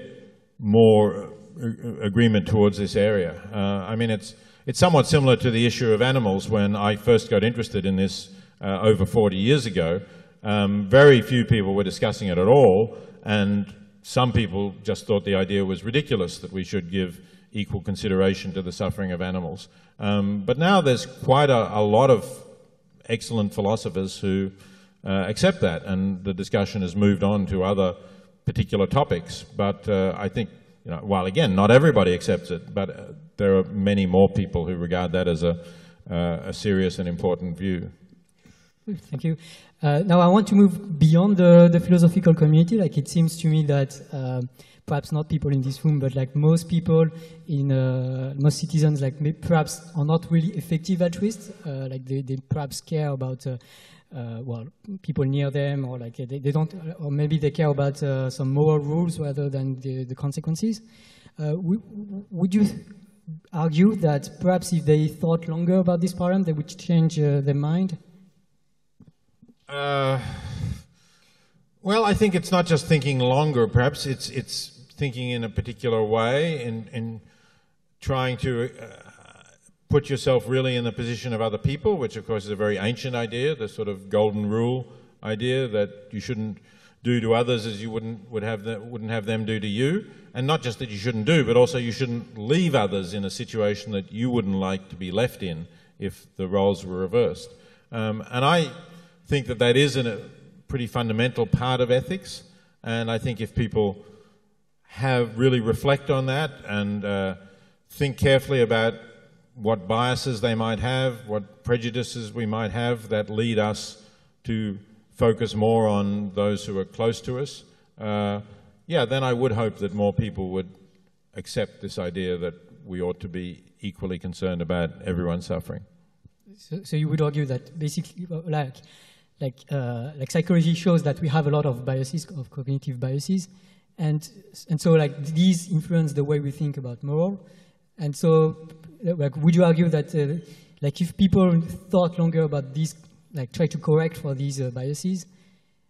more uh, agreement towards this area. Uh, I mean, it's, it's somewhat similar to the issue of animals when I first got interested in this uh, over 40 years ago. Um, very few people were discussing it at all, and some people just thought the idea was ridiculous that we should give equal consideration to the suffering of animals. Um, but now there's quite a, a, lot of excellent philosophers who uh, accept that, and the discussion has moved on to other particular topics. But uh, I think, you know, while again, not everybody accepts it, but uh, there are many more people who regard that as a, uh, a serious and important view. Thank you. Uh, now I want to move beyond the, the, philosophical community. Like it seems to me that uh, perhaps not people in this room, but like most people in uh, most citizens, like perhaps are not really effective altruists. Uh, like they, they, perhaps care about uh, uh, well people near them, or like they, they, don't, or maybe they care about some moral rules rather than the, the consequences. would you argue that perhaps if they thought longer about this problem, they would change their mind? Uh, well, I think it's not just thinking longer. Perhaps it's it's thinking in a particular way and and trying to uh, put yourself really in the position of other people, which of course is a very ancient idea, the sort of golden rule idea that you shouldn't do to others as you wouldn't would have the, wouldn't have them do to you, and not just that you shouldn't do, but also you shouldn't leave others in a situation that you wouldn't like to be left in if the roles were reversed. Um, and I think that that is a pretty fundamental part of ethics. And I think if people have really reflect on that and uh, think carefully about what biases they might have, what prejudices we might have that lead us to focus more on those who are close to us, uh, yeah, then I would hope that more people would accept this idea that we ought to be equally concerned about everyone suffering. So, so you would argue that basically, like, like, uh, like psychology shows that we have a lot of biases, of cognitive biases, and, and so like these influence the way we think about moral. And so, like, would you argue that uh, like if people thought longer about these, like try to correct for these uh, biases,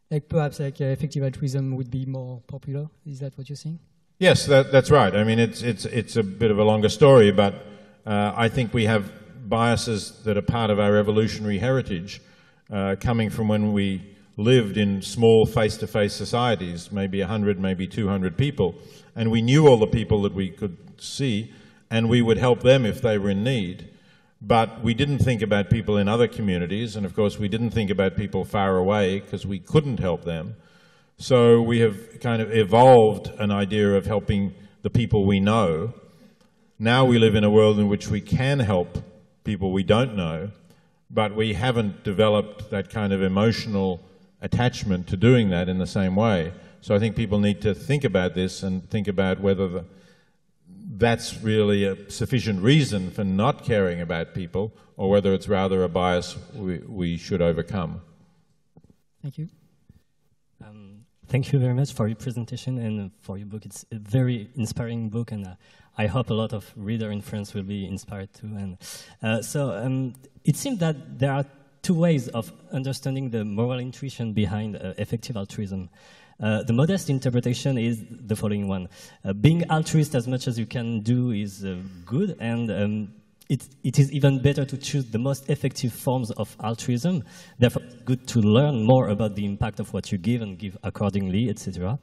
like perhaps like uh, effective altruism would be more popular? Is that what you're saying? Yes, that, that's right. I mean, it's, it's, it's a bit of a longer story, but uh, I think we have biases that are part of our evolutionary heritage uh, coming from when we lived in small face-to-face societies, maybe 100, maybe 200 people, and we knew all the people that we could see, and we would help them if they were in need. but we didn't think about people in other communities, and of course, we didn't think about people far away because we couldn't help them. So we have kind of evolved an idea of helping the people we know. Now we live in a world in which we can help people we don't know, but we haven't developed that kind of emotional attachment to doing that in the same way. So I think people need to think about this and think about whether the, that's really a sufficient reason for not caring about people or whether it's rather a bias we, we should overcome. Thank you. Um, thank you very much for your presentation and for your book. It's a very inspiring book, and uh, I hope a lot of readers in France will be inspired too. And uh, so um, it seems that there are two ways of understanding the moral intuition behind uh, effective altruism. Uh, the modest interpretation is the following one. Uh, being altruist as much as you can do is uh, good, and um, it, it is even better to choose the most effective forms of altruism. Therefore, good to learn more about the impact of what you give and give accordingly, etc.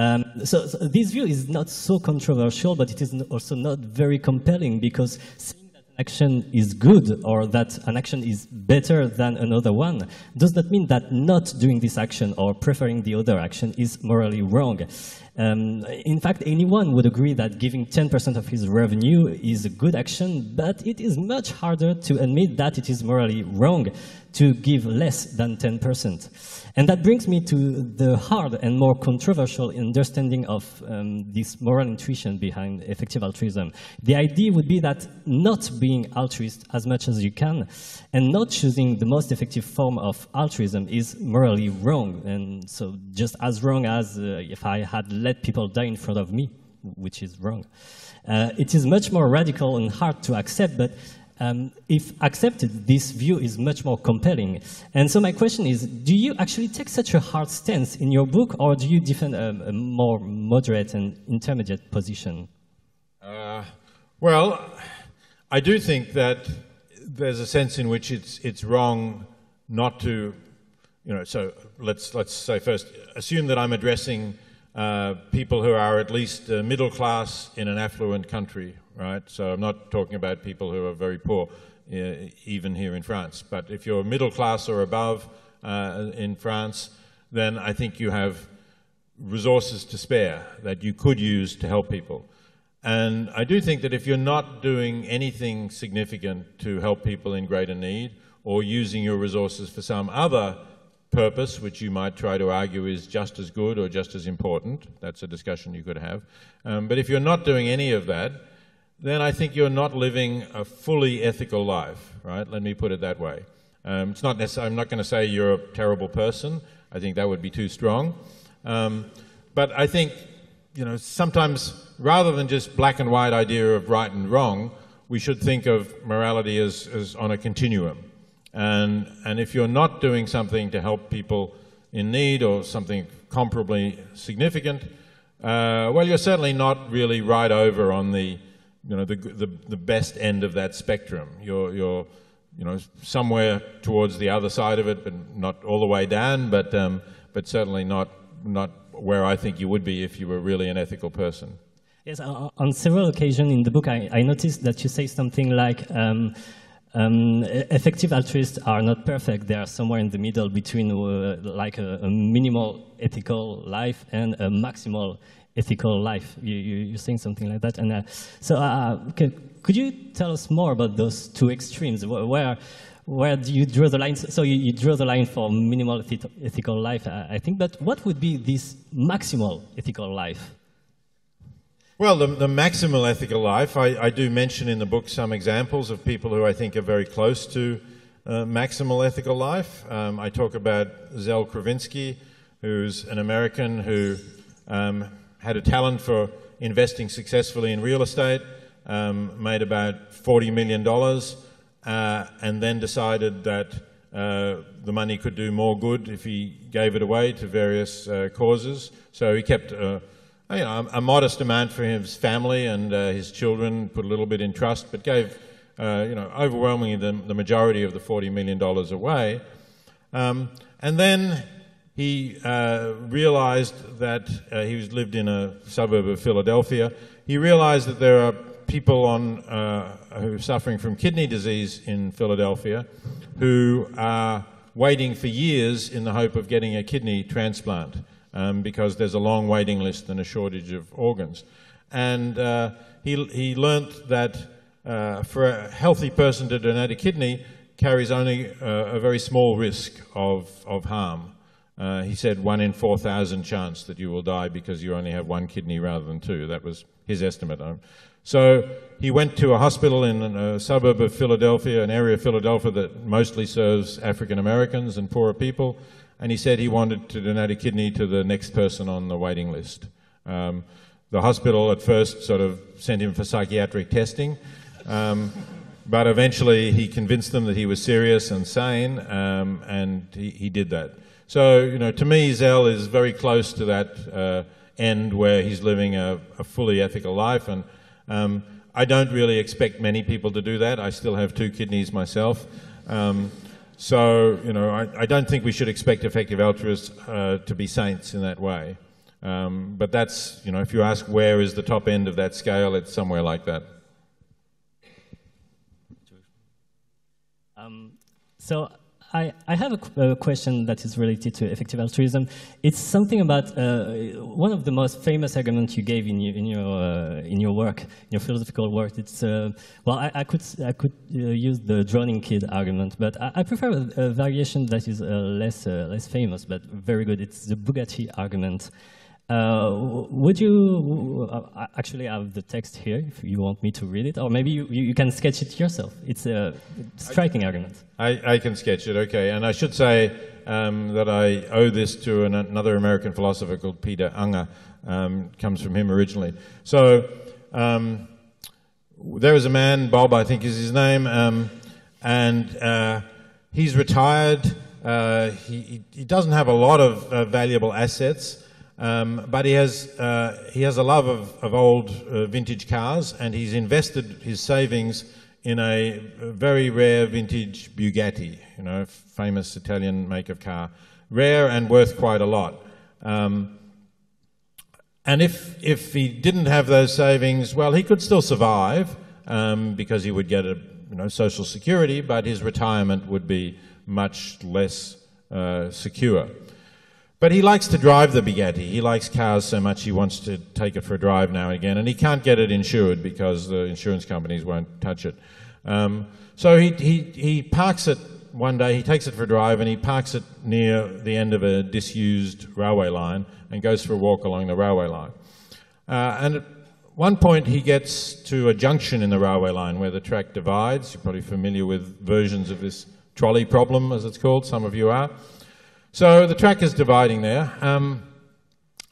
Um, so, so, this view is not so controversial, but it is also not very compelling because saying that an action is good or that an action is better than another one does not mean that not doing this action or preferring the other action is morally wrong. Um, in fact, anyone would agree that giving 10% of his revenue is a good action, but it is much harder to admit that it is morally wrong to give less than 10%. And that brings me to the hard and more controversial understanding of um, this moral intuition behind effective altruism. The idea would be that not being altruist as much as you can and not choosing the most effective form of altruism is morally wrong. And so just as wrong as uh, if I had let people die in front of me, which is wrong. Uh, it is much more radical and hard to accept, but um, if accepted, this view is much more compelling. And so my question is, do you actually take such a hard stance in your book, or do you defend a, a more moderate and intermediate position? Uh, well, I do think that there's a sense in which it's, it's wrong not to, you know, so let's, let's say first, assume that I'm addressing uh, people who are at least uh, middle class in an affluent country, right? So I'm not talking about people who are very poor, uh, even here in France. But if you're middle class or above uh, in France, then I think you have resources to spare that you could use to help people. And I do think that if you're not doing anything significant to help people in greater need, or using your resources for some other purpose, which you might try to argue is just as good or just as important, that's a discussion you could have. Um, but if you're not doing any of that, then I think you're not living a fully ethical life, right? Let me put it that way. Um, it's not necessarily, I'm not going to say you're a terrible person. I think that would be too strong. Um, but I think, you know, sometimes rather than just black and white idea of right and wrong, we should think of morality as, as on a continuum. And, and if you're not doing something to help people in need or something comparably significant, uh, well, you're certainly not really right over on the you know, the, the, the best end of that spectrum. You're, you're, you know, somewhere towards the other side of it, but not all the way down, but, um, but certainly not, not where I think you would be if you were really an ethical person. Yes, on several occasions in the book, I, I noticed that you say something like, um, um, effective altruists are not perfect. They are somewhere in the middle between uh, like a, a, minimal ethical life and a maximal ethical life. You, you, you're saying something like that. And uh, so uh, could, could you tell us more about those two extremes? Where, where do you draw the line? So you, you draw the line for minimal ethical life, I think, but what would be this maximal ethical life? Well, the, the maximal ethical life, I, I, do mention in the book some examples of people who I think are very close to uh, maximal ethical life. Um, I talk about Zell Kravinsky, who's an American who um, had a talent for investing successfully in real estate, um, made about $40 million, uh, and then decided that uh, the money could do more good if he gave it away to various uh, causes. So he kept you know, a, modest amount for his family and uh, his children, put a little bit in trust, but gave uh, you know, overwhelmingly the, the, majority of the $40 million away. Um, and then he uh, realized that uh, he was lived in a suburb of Philadelphia. He realized that there are people on, uh, who are suffering from kidney disease in Philadelphia who are waiting for years in the hope of getting a kidney transplant um, because there's a long waiting list and a shortage of organs. And uh, he, he learnt that uh, for a healthy person to donate a kidney carries only a, a very small risk of, of harm. Uh, he said one in 4,000 chance that you will die because you only have one kidney rather than two. That was his estimate. Um, so he went to a hospital in a suburb of Philadelphia, an area of Philadelphia that mostly serves African Americans and poorer people, and he said he wanted to donate a kidney to the next person on the waiting list. Um, the hospital at first sort of sent him for psychiatric testing, um, but eventually he convinced them that he was serious and sane, um, and he, he, did that. So, you know, to me, Zell is very close to that uh, end where he's living a, a fully ethical life, and um, I don't really expect many people to do that. I still have two kidneys myself. So, you know, I, I, don't think we should expect effective altruists uh, to be saints in that way. Um, but that's, you know, if you ask where is the top end of that scale, it's somewhere like that. Um, so I, I have a, a, question that is related to effective altruism. It's something about uh, one of the most famous arguments you gave in your in your uh, in your work, in your philosophical work. It's uh, well, I, I, could I could uh, use the drowning kid argument, but I, I prefer a, a, variation that is uh, less uh, less famous but very good. It's the Bugatti argument. Uh, would you uh, actually have the text here if you want me to read it? Or maybe you, you can sketch it yourself. It's a striking I, argument. I, I, can sketch it, okay. And I should say um, that I owe this to an, another American philosopher called Peter Unger. Um, comes from him originally. So um, there is a man, Bob, I think is his name, um, and uh, he's retired. Uh, he, he, doesn't have a lot of uh, valuable assets. Um, but he has, uh, he has a love of, of old uh, vintage cars and he's invested his savings in a, very rare vintage Bugatti, you know, famous Italian make of car. Rare and worth quite a lot. Um, and if, if he didn't have those savings, well, he could still survive um, because he would get a you know, social security, but his retirement would be much less uh, secure. But he likes to drive the Bugatti. He likes cars so much he wants to take it for a drive now and again, and he can't get it insured because the insurance companies won't touch it. Um, so he, he, he parks it one day, he takes it for a drive, and he parks it near the end of a disused railway line and goes for a walk along the railway line. Uh, and at one point, he gets to a junction in the railway line where the track divides. You're probably familiar with versions of this trolley problem, as it's called, some of you are. So the track is dividing there. Um,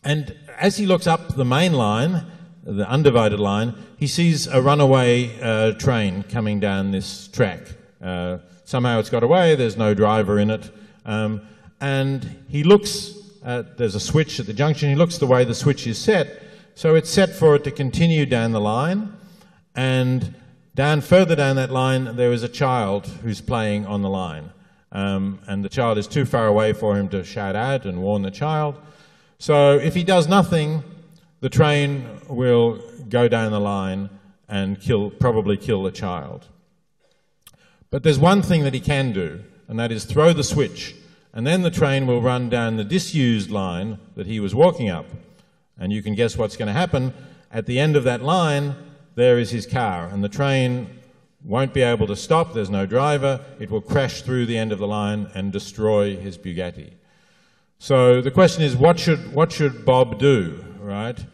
and as he looks up the main line, the undivided line, he sees a runaway uh, train coming down this track. Uh, somehow it's got away, there's no driver in it. Um, and he looks at, there's a switch at the junction, he looks the way the switch is set. So it's set for it to continue down the line. And down further down that line, there is a child who's playing on the line um, and the child is too far away for him to shout out and warn the child. So if he does nothing, the train will go down the line and kill, probably kill the child. But there's one thing that he can do, and that is throw the switch, and then the train will run down the disused line that he was walking up. And you can guess what's going to happen. At the end of that line, there is his car, and the train won't be able to stop, there's no driver, it will crash through the end of the line and destroy his Bugatti. So the question is, what should, what should Bob do, right?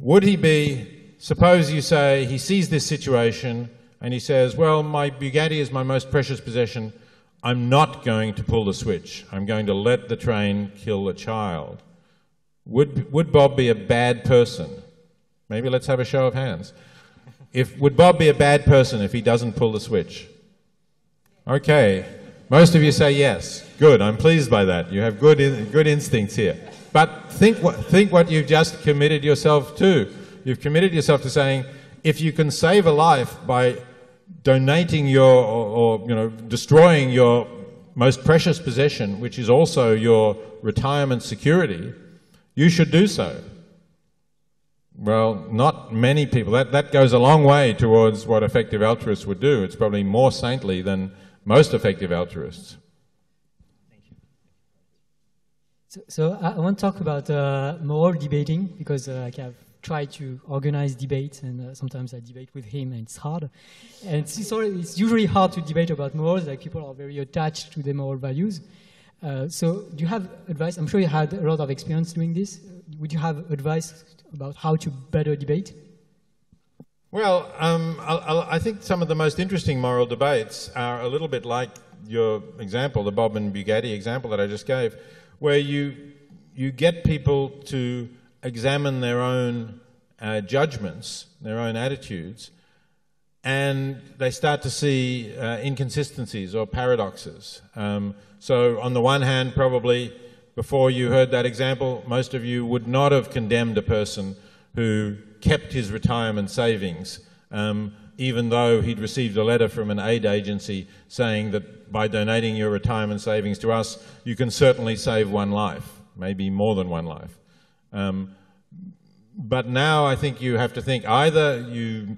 Would he be, suppose you say he sees this situation and he says, well, my Bugatti is my most precious possession, I'm not going to pull the switch. I'm going to let the train kill the child. Would, would Bob be a bad person? Maybe let's have a show of hands. If, would Bob be a bad person if he doesn't pull the switch? Okay. Most of you say yes. Good. I'm pleased by that. You have good, in, good instincts here. But think what, think what you've just committed yourself to. You've committed yourself to saying, if you can save a life by donating your, or, or you know, destroying your most precious possession, which is also your retirement security, you should do so. Well, not many people. That, that goes a long way towards what effective altruists would do. It's probably more saintly than most effective altruists. Thank So, so I want to talk about uh, moral debating because uh, like I've tried to organize debates and uh, sometimes I debate with him and it's hard. And it's, sorry, it's usually hard to debate about morals, like people are very attached to their moral values. Uh, so do you have advice? I'm sure you had a lot of experience doing this. Would you have advice about how to better debate? Well, um, I, I think some of the most interesting moral debates are a little bit like your example, the Bob and Bugatti example that I just gave where you, you get people to examine their own uh, judgments, their own attitudes, and they start to see uh, inconsistencies or paradoxes. Um, so, on the one hand, probably before you heard that example, most of you would not have condemned a person who kept his retirement savings, um, even though he'd received a letter from an aid agency saying that by donating your retirement savings to us, you can certainly save one life, maybe more than one life. Um, but now I think you have to think either you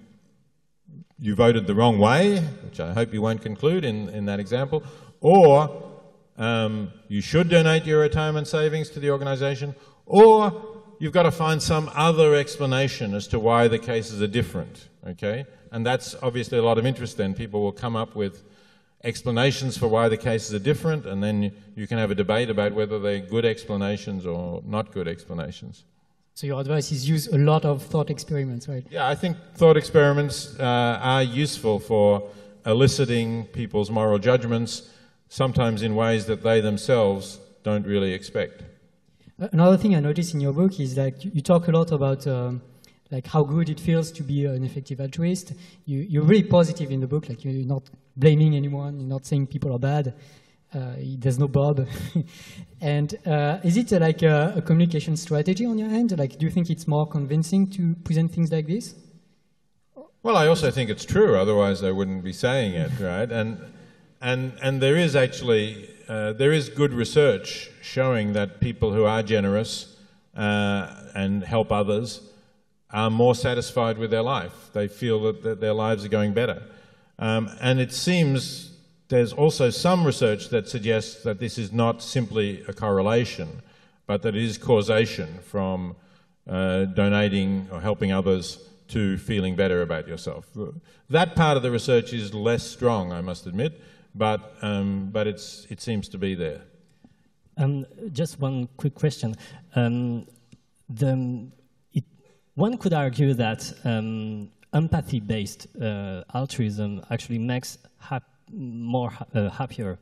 you voted the wrong way, which I hope you won't conclude in, in that example, or um, you should donate your retirement savings to the organization, or you've got to find some other explanation as to why the cases are different, okay? And that's obviously a lot of interest then. People will come up with explanations for why the cases are different, and then you can have a debate about whether they're good explanations or not good explanations. So your advice is use a lot of thought experiments, right? Yeah, I think thought experiments uh, are useful for eliciting people's moral judgments, sometimes in ways that they themselves don't really expect. Another thing I noticed in your book is that you talk a lot about um, like how good it feels to be an effective altruist. You, you're really positive in the book, like you're not blaming anyone, you're not saying people are bad. Uh, there's no Bob. and uh, is it uh, like a, a, communication strategy on your end? Like, do you think it's more convincing to present things like this? Well, I also think it's true. Otherwise, I wouldn't be saying it, right? And and and there is actually uh, there is good research showing that people who are generous uh, and help others are more satisfied with their life. They feel that, that their lives are going better. Um, and it seems there's also some research that suggests that this is not simply a correlation, but that it is causation from uh, donating or helping others to feeling better about yourself. That part of the research is less strong, I must admit, but, um, but it's, it seems to be there. Um, just one quick question. Um, the, one could argue that um, empathy-based uh, altruism actually makes hap more ha uh, happier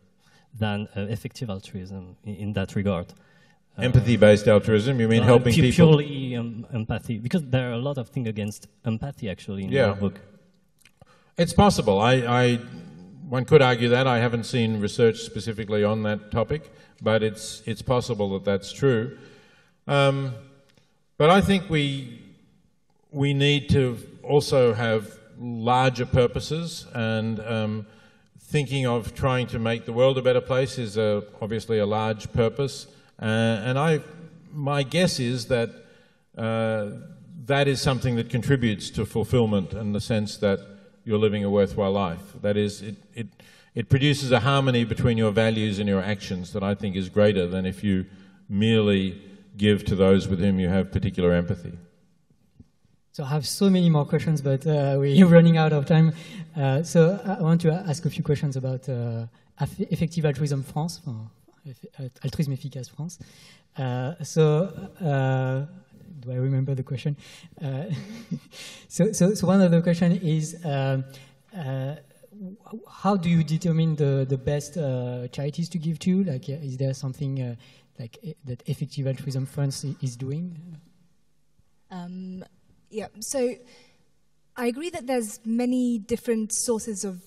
than uh, effective altruism in, in that regard. Uh, empathy-based altruism? You mean helping purely people? Purely um, empathy, because there are a lot of things against empathy actually in yeah. your book. It's possible. I, I, one could argue that. I haven't seen research specifically on that topic, but it's it's possible that that's true. Um, but I think we we need to also have larger purposes and um, thinking of trying to make the world a better place is a, obviously a large purpose. Uh, and I, my guess is that uh, that is something that contributes to fulfillment in the sense that you're living a worthwhile life. That is, it, it, it produces a harmony between your values and your actions that I think is greater than if you merely give to those with whom you have particular empathy. So I have so many more questions, but uh, we're running out of time. Uh, so I want to ask a few questions about uh, Effective Altruism France, Altruisme Efficace France. Uh, so uh, do I remember the question? Uh, so, so, so, one of the question is, um, uh, how do you determine the, the best uh, charities to give to? Like, is there something like that Effective Altruism France is doing? Um, yeah, so I agree that there's many different sources of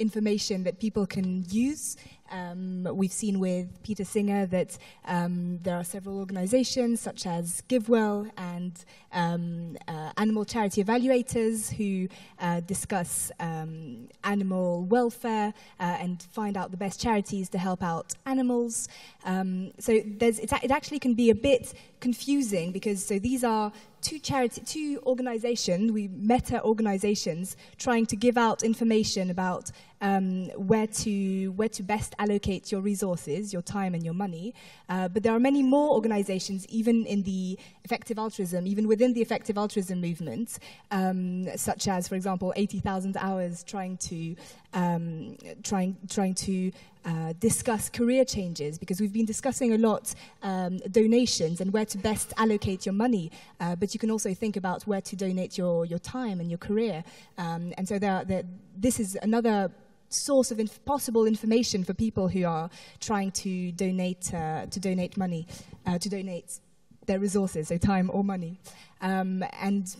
information that people can use Um, we've seen with Peter Singer that um, there are several organizations such as GiveWell and um, uh, animal charity evaluators who uh, discuss um, animal welfare uh, and find out the best charities to help out animals. Um, so it actually can be a bit confusing because so these are two charity, two organizations, we meta organizations, trying to give out information about um, where to where to best allocate your resources, your time and your money. Uh, but there are many more organizations, even in the effective altruism, even within the effective altruism movement, um, such as, for example, 80,000 hours trying to um, trying trying to uh, discuss career changes because we've been discussing a lot um, donations and where to best allocate your money, uh, but you can also think about where to donate your, your time and your career. Um, and so there, there, this is another source of inf possible information for people who are trying to donate, uh, to donate money, uh, to donate their resources, so time or money. Um, and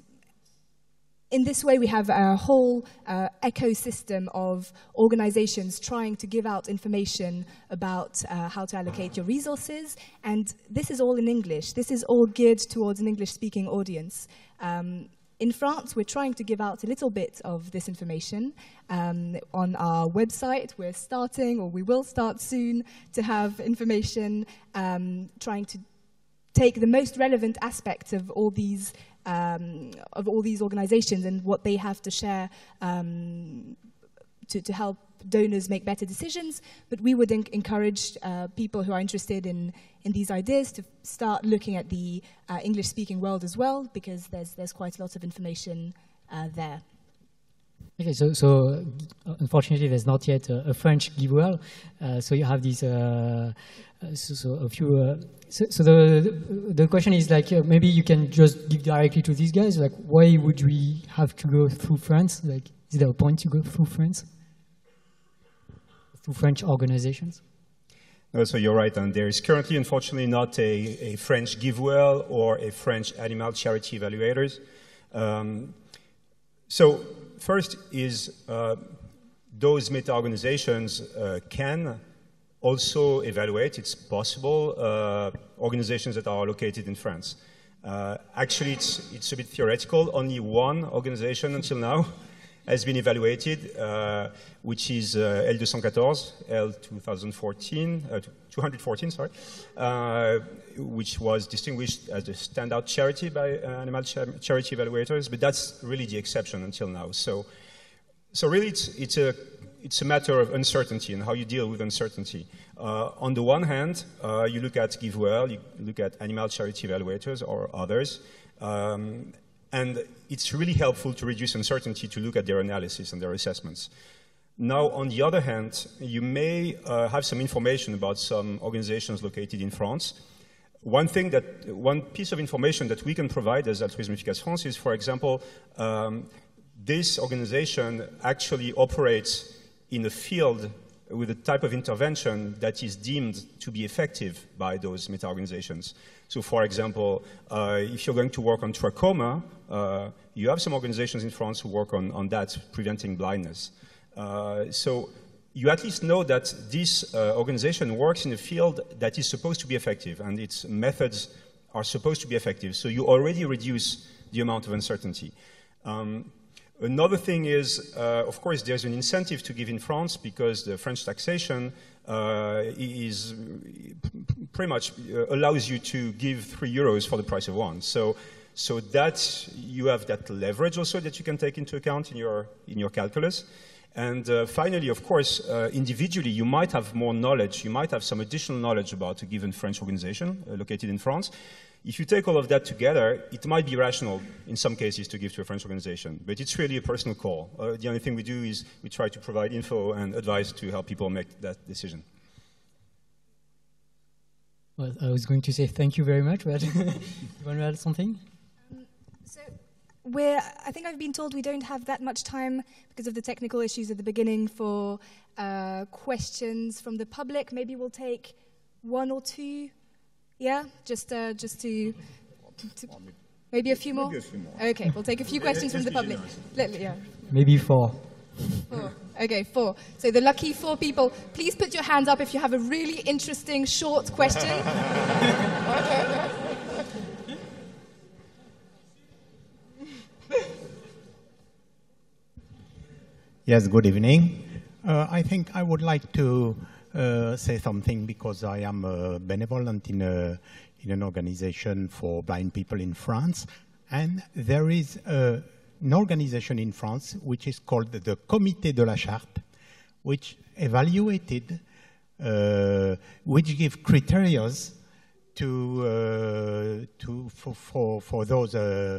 in this way, we have a whole uh, ecosystem of organizations trying to give out information about uh, how to allocate your resources. And this is all in English. This is all geared towards an English-speaking audience. Um, in France, we're trying to give out a little bit of this information. Um, on our website, we're starting, or we will start soon, to have information um, trying to take the most relevant aspects of all these um, of all these organizations and what they have to share um, to, to, help donors make better decisions. But we would encourage uh, people who are interested in, in these ideas to start looking at the uh, English-speaking world as well, because there's, there's quite a lot of information uh, there. Okay, so, so uh, unfortunately, there's not yet a, a French GiveWell. Uh, so you have these, uh, so, so, a few. So, so, the the question is like maybe you can just give directly to these guys. Like, why would we have to go through France? Like, is there a point to go through France? French organizations? So you're right, and there is currently, unfortunately, not a, a French GiveWell or a French animal charity evaluators. Um, so first is uh, those meta-organizations uh, can also evaluate, it's possible, uh, organizations that are located in France. Uh, actually, it's, it's a bit theoretical. Only one organization until now has been evaluated, uh, which is uh, L214, L2014, uh, 214, sorry, uh, which was distinguished as a standout charity by uh, animal charity evaluators, but that's really the exception until now. So, so really, it's, it's a it's a matter of uncertainty and how you deal with uncertainty. Uh, on the one hand, you look at GiveWell, you look at animal charity evaluators or others, um, and it's really helpful to reduce uncertainty to look at their analysis and their assessments. Now, on the other hand, you may uh, have some information about some organizations located in France. One thing that, one piece of information that we can provide as Altruisme Efficace France is, for example, um, this organization actually operates in a field with a type of intervention that is deemed to be effective by those meta-organizations. So for example, uh, if you're going to work on trachoma, uh, you have some organizations in France who work on, on that, preventing blindness. Uh, so you at least know that this uh, organization works in a field that is supposed to be effective and its methods are supposed to be effective. So you already reduce the amount of uncertainty. Um, Another thing is, uh, of course, there's an incentive to give in France because the French taxation uh, is pretty much uh, allows you to give three euros for the price of one. So, so that you have that leverage also that you can take into account in your in your calculus. And uh, finally, of course, uh, individually, you might have more knowledge. You might have some additional knowledge about a given French organization uh, located in France. If you take all of that together, it might be rational in some cases to give to a French organization, but it's really a personal call. Uh, the only thing we do is we try to provide info and advice to help people make that decision. Well, I was going to say thank you very much, but you want to add something? Um, so we're, I think I've been told we don't have that much time because of the technical issues at the beginning for uh, questions from the public. Maybe we'll take one or two yeah, just uh, just to, to, maybe a few more. Maybe a few more. Okay, we'll take a few questions from the public. Let, yeah. Maybe four. Four. Okay, four. So the lucky four people, please put your hands up if you have a really interesting short question. Yes, good evening. Uh, I think I would like to uh, say something because I am a benevolent in, a, in an organization for blind people in France. And there is a, an organization in France which is called the Comité de la Charte, which evaluated, uh, which give criteria to, uh, to, for, for, for those uh,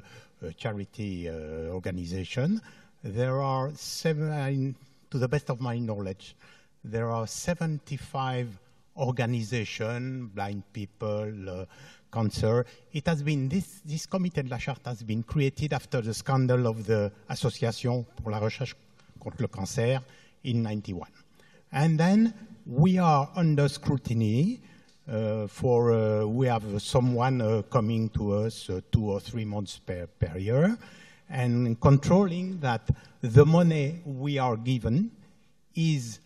charity organizations there are seven, to the best of my knowledge, there are 75 organizations, blind people, uh, cancer. It has been, this, this comité de la charte has been created after the scandal of the Association pour la recherche contre le cancer in 91. And then we are under scrutiny uh, for, uh, we have someone uh, coming to us uh, two or three months per, per year and controlling that the money we are given is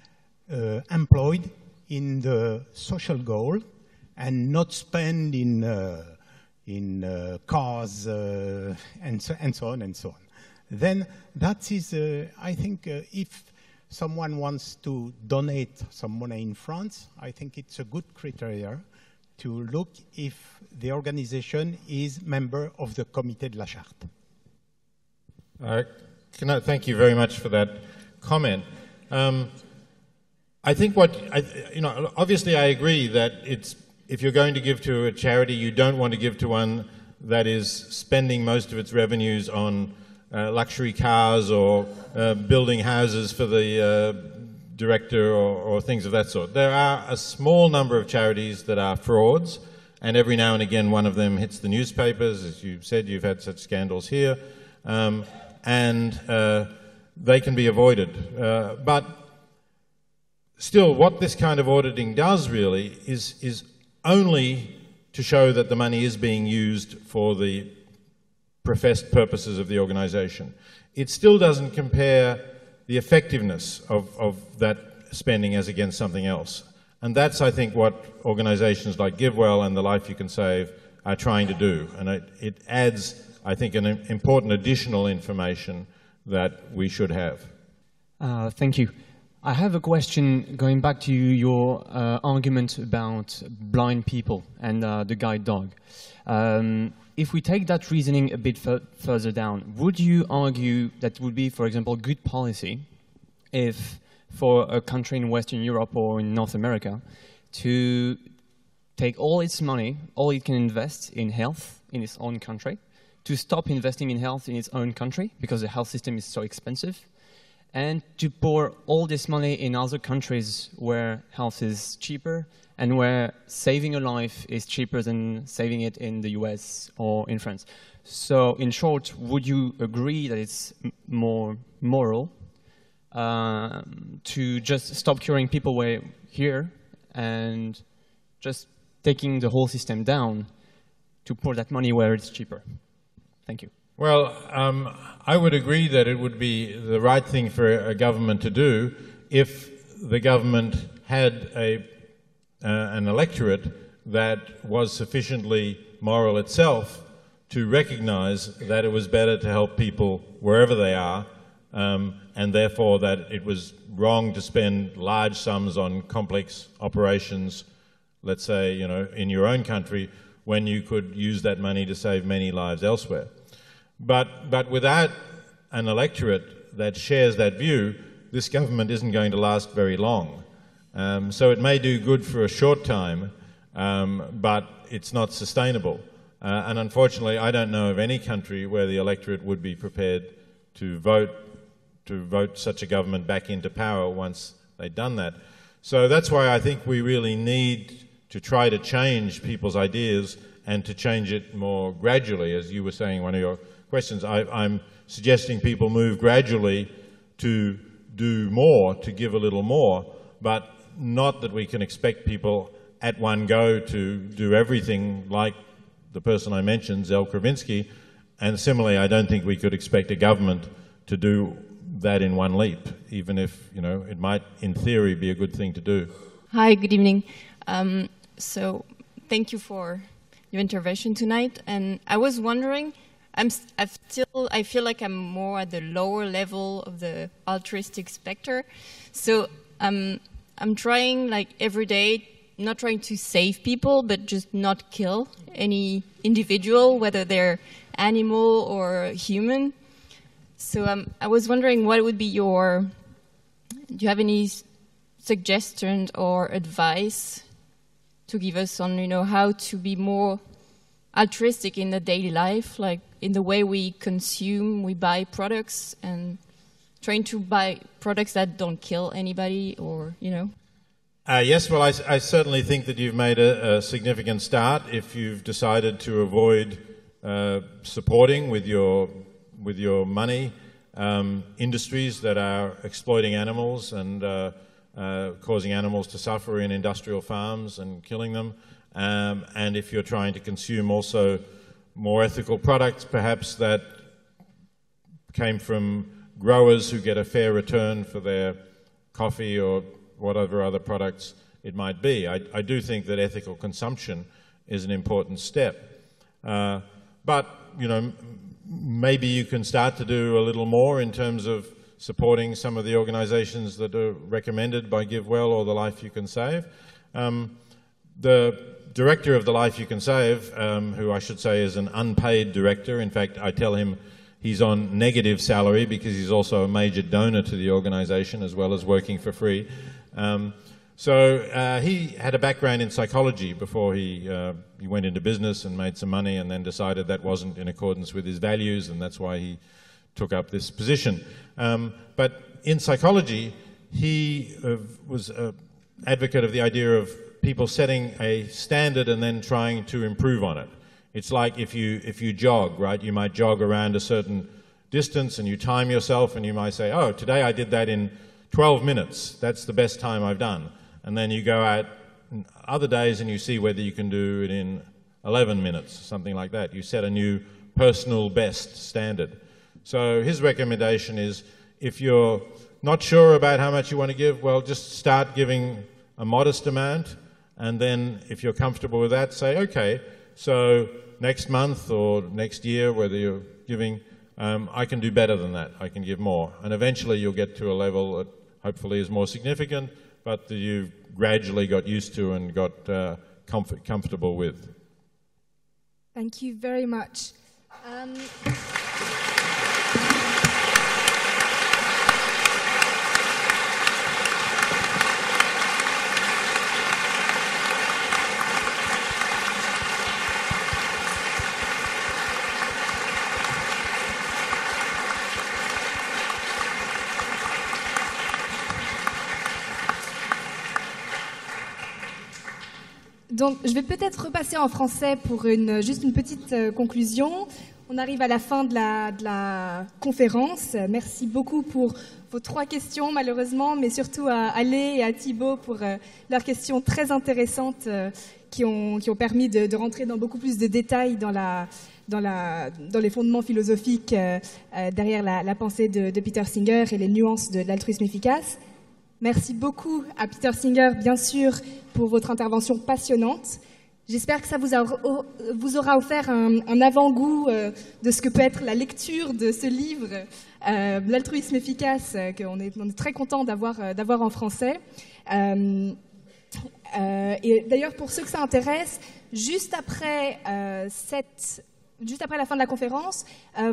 employed in the social goal and not spent in, uh, in uh, cars uh, and, so, and so on and so on. Then that is, uh, I think, uh, if someone wants to donate some money in France, I think it's a good criteria to look if the organization is member of the Comité de la Charte. Uh, I, thank you very much for that comment. Um, I think what, I, you know, obviously I agree that it's, if you're going to give to a charity, you don't want to give to one that is spending most of its revenues on uh, luxury cars or uh, building houses for the uh, director or, or, things of that sort. There are a small number of charities that are frauds, and every now and again one of them hits the newspapers. As you said, you've had such scandals here. Um, and uh, they can be avoided. Uh, but still, what this kind of auditing does really is, is only to show that the money is being used for the professed purposes of the organization. It still doesn't compare the effectiveness of, of that spending as against something else. And that's, I think, what organizations like GiveWell and the Life You Can Save are trying to do. And it, it adds I think, an important additional information that we should have. Uh, thank you. I have a question going back to your uh, argument about blind people and uh, the guide dog. Um, if we take that reasoning a bit further down, would you argue that would be, for example, good policy if for a country in Western Europe or in North America to take all its money, all it can invest in health in its own country, to stop investing in health in its own country because the health system is so expensive, and to pour all this money in other countries where health is cheaper and where saving a life is cheaper than saving it in the US or in France. So, in short, would you agree that it's more moral um, to just stop curing people where here and just taking the whole system down to pour that money where it's cheaper? Thank you. Well, um, I would agree that it would be the right thing for a government to do if the government had a, uh, an electorate that was sufficiently moral itself to recognize that it was better to help people wherever they are, um, and therefore that it was wrong to spend large sums on complex operations, let's say, you know, in your own country, when you could use that money to save many lives elsewhere. But, but without an electorate that shares that view, this government isn't going to last very long. Um, so it may do good for a short time, um, but it's not sustainable. Uh, and unfortunately, I don't know of any country where the electorate would be prepared to vote to vote such a government back into power once they'd done that. So that's why I think we really need to try to change people's ideas and to change it more gradually, as you were saying, one of your questions. I, am suggesting people move gradually to do more, to give a little more, but not that we can expect people at one go to do everything like the person I mentioned, Zell Kravinsky. And similarly, I don't think we could expect a government to do that in one leap, even if you know it might, in theory, be a good thing to do. Hi, good evening. Um, so, thank you for your intervention tonight. And I was wondering, I'm I still I feel like I'm more at the lower level of the altruistic specter. So um, I'm trying like every day, not trying to save people, but just not kill any individual, whether they're animal or human. So um, I was wondering what would be your, do you have any suggestions or advice to give us on, you know, how to be more altruistic in the daily life, like in the way we consume, we buy products and trying to buy products that don't kill anybody or, you know? Uh, yes, well, I, I, certainly think that you've made a, a, significant start if you've decided to avoid uh, supporting with your, with your money um, industries that are exploiting animals and uh, uh causing animals to suffer in industrial farms and killing them. Um, and if you're trying to consume also more ethical products, perhaps that came from growers who get a fair return for their coffee or whatever other products it might be. I, I do think that ethical consumption is an important step. Uh, but, you know, maybe you can start to do a little more in terms of supporting some of the organizations that are recommended by GiveWell or the Life You Can Save. Um, the director of the Life You Can Save, um, who I should say is an unpaid director. In fact, I tell him he's on negative salary because he's also a major donor to the organization as well as working for free. Um, so uh, he had a background in psychology before he, uh, he went into business and made some money and then decided that wasn't in accordance with his values and that's why he took up this position. Um, but in psychology, he uh, was advocate of the idea of people setting a standard and then trying to improve on it. It's like if you, if you jog, right? You might jog around a certain distance and you time yourself and you might say, oh, today I did that in 12 minutes. That's the best time I've done. And then you go out other days and you see whether you can do it in 11 minutes, something like that. You set a new personal best standard. So his recommendation is if you're not sure about how much you want to give, well, just start giving a modest amount and then if you're comfortable with that, say, okay, so next month or next year, whether you're giving, um, I can do better than that. I can give more. And eventually you'll get to a level that hopefully is more significant, but that you've gradually got used to and got uh, comfort, comfortable with. Thank you very much. Um Donc, je vais peut-être repasser en français pour juste une petite euh, conclusion. On arrive à la fin de la, conférence. Merci beaucoup pour vos trois questions, malheureusement, mais surtout à Alé et à Thibault pour euh, leurs questions très intéressantes euh, qui, ont, permis de, rentrer dans beaucoup plus de détails dans, les fondements philosophiques derrière la, pensée de, Peter Singer et les nuances de l'altruisme efficace. Merci beaucoup à Peter Singer, bien sûr, pour votre intervention passionnante. J'espère que ça vous, aura offert un, avant-goût euh, de ce que peut être la lecture de ce livre, euh, L'altruisme efficace, euh, qu'on est, très content d'avoir en français. et d'ailleurs, pour ceux que ça intéresse, juste après juste après la fin de la conférence,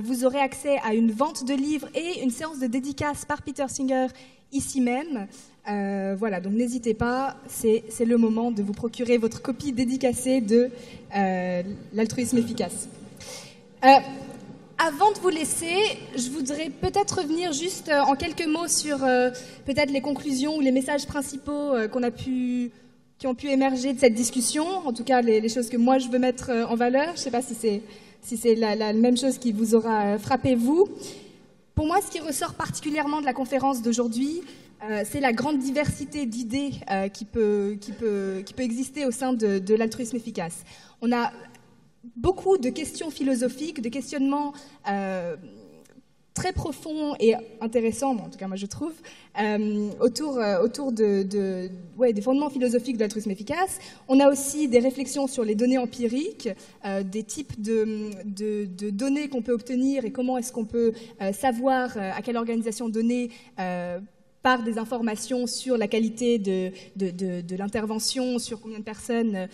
vous aurez accès à une vente de livres et une séance de dédicace par Peter Singer ici même. Euh, voilà, donc n'hésitez pas, c'est le moment de vous procurer votre copie dédicacée de euh, l'altruisme efficace. Euh, avant de vous laisser, je voudrais peut-être revenir juste en quelques mots sur peut-être les conclusions ou les messages principaux qu'on a pu, qui ont pu émerger de cette discussion, en tout cas les, choses que moi je veux mettre en valeur. Je ne sais pas si c'est si la, la, même chose qui vous aura frappé vous. Pour moi, ce qui ressort particulièrement de la conférence d'aujourd'hui, euh, c'est la grande diversité d'idées euh, qui, peut, exister au sein de, de l'altruisme efficace. On a beaucoup de questions philosophiques, de questionnements euh, très profond et intéressant, en tout cas moi je trouve, euh, autour, euh, autour de, des fondements philosophiques de l'altruisme efficace. On a aussi des réflexions sur les données empiriques, euh, des types de, données qu'on peut obtenir et comment est-ce qu'on peut savoir à quelle organisation donner par des informations sur la qualité de, l'intervention, sur combien de personnes,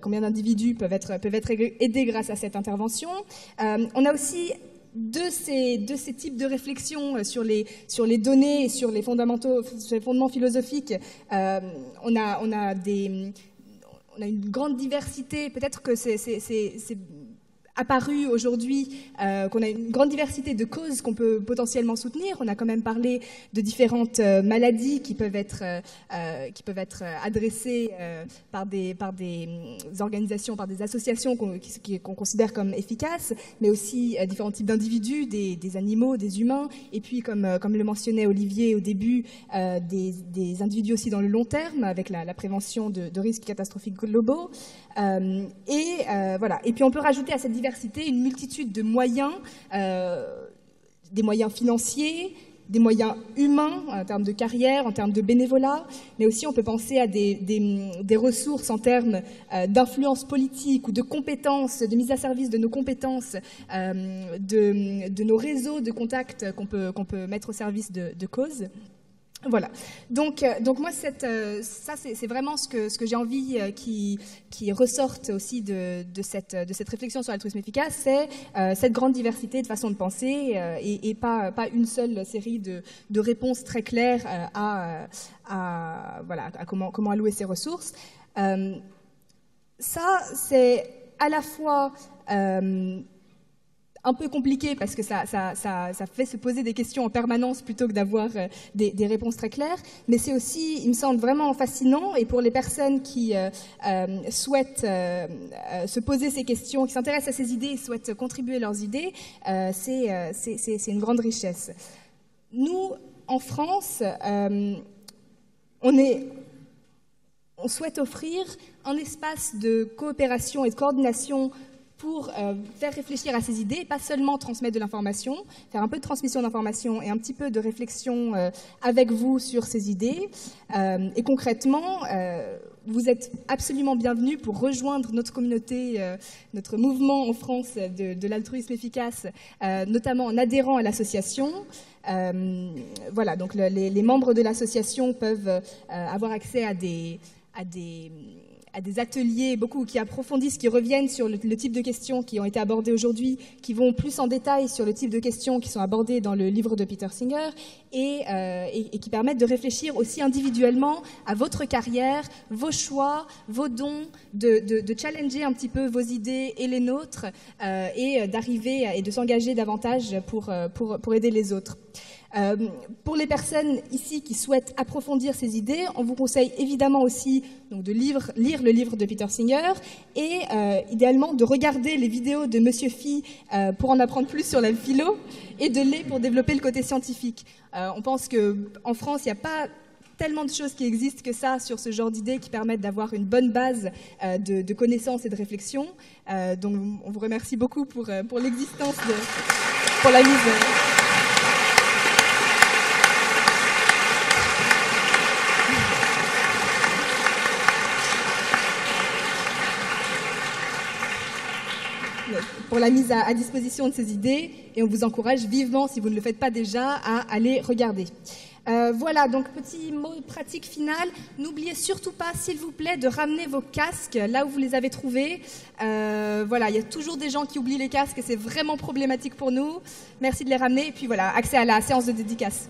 combien d'individus peuvent être, peuvent être aidés grâce à cette intervention. On a aussi de ces, types de réflexions euh, sur les, données et sur les, fondamentaux, sur les fondements philosophiques, euh, on, a, on a une grande diversité. Peut-être que c'est apparu aujourd'hui euh, qu'on a une grande diversité de causes qu'on peut potentiellement soutenir. On a quand même parlé de différentes euh, maladies qui peuvent être, euh, qui peuvent être adressées par, des, par des mm, organisations, par des associations qu'on considère comme efficaces, mais aussi différents types d'individus, des, des, animaux, des humains, et puis comme, comme le mentionnait Olivier au début, des, des, individus aussi dans le long terme, avec la, la prévention de, de risques catastrophiques globaux. et voilà. Et puis on peut rajouter à cette une multitude de moyens, euh, des moyens financiers, des moyens humains en termes de carrière, en termes de bénévolat, mais aussi on peut penser à des, ressources en termes euh, d'influence politique ou de compétences, de mise à service de nos compétences, euh, de, nos réseaux de contacts qu'on peut, qu'on peut mettre au service de, de causes. Voilà. Donc, euh, donc moi, euh, ça, c'est vraiment ce que, ce que j'ai envie euh, qui, qui ressorte aussi de, de, cette, de cette réflexion sur l'altruisme efficace, c'est cette grande diversité de façons de penser et, pas, pas une seule série de, de réponses très claires à, à, voilà, à comment, comment allouer ces ressources. ça, c'est à la fois un peu compliqué parce que ça, fait se poser des questions en permanence plutôt que d'avoir euh, des, réponses très claires. Mais c'est aussi, il me semble vraiment fascinant et pour les personnes qui euh, euh, souhaitent se poser ces questions, qui s'intéressent à ces idées et souhaitent contribuer leurs idées, c'est une grande richesse. Nous, en France, on souhaite offrir un espace de coopération et de coordination pour euh, faire réfléchir à ces idées, pas seulement transmettre de l'information, faire un peu de transmission d'information et un petit peu de réflexion euh, avec vous sur ces idées. Euh, et concrètement, vous êtes absolument bienvenus pour rejoindre notre communauté, notre mouvement en France de, l'altruisme efficace, notamment en adhérant à l'association. voilà, donc le, les, les, membres de l'association peuvent avoir accès à des, à des à des ateliers beaucoup qui approfondissent, qui reviennent sur le, type de questions qui ont été abordées aujourd'hui, qui vont plus en détail sur le type de questions qui sont abordées dans le livre de Peter Singer et, euh, qui permettent de réfléchir aussi individuellement à votre carrière, vos choix, vos dons, de, challenger un petit peu vos idées et les nôtres euh, et d'arriver et de s'engager davantage pour, euh, pour, pour aider les autres. Euh, pour les personnes ici qui souhaitent approfondir ces idées, on vous conseille évidemment aussi de lire, le livre de Peter Singer et euh, idéalement de regarder les vidéos de Monsieur Phi euh, pour en apprendre plus sur la philo et de lait pour développer le côté scientifique. On pense qu'en France, il n'y a pas tellement de choses qui existent que ça sur ce genre d'idées qui permettent d'avoir une bonne base de, connaissances et de réflexion. Donc on vous remercie beaucoup pour, pour l'existence, pour la mise. pour la mise à, disposition de ces idées et on vous encourage vivement, si vous ne le faites pas déjà, à aller regarder. Euh, voilà, donc petit mot pratique final. N'oubliez surtout pas, s'il vous plaît, de ramener vos casques là où vous les avez trouvés. Euh, voilà, il y a toujours des gens qui oublient les casques et c'est vraiment problématique pour nous. Merci de les ramener. Et puis voilà, accès à la séance de dédicace.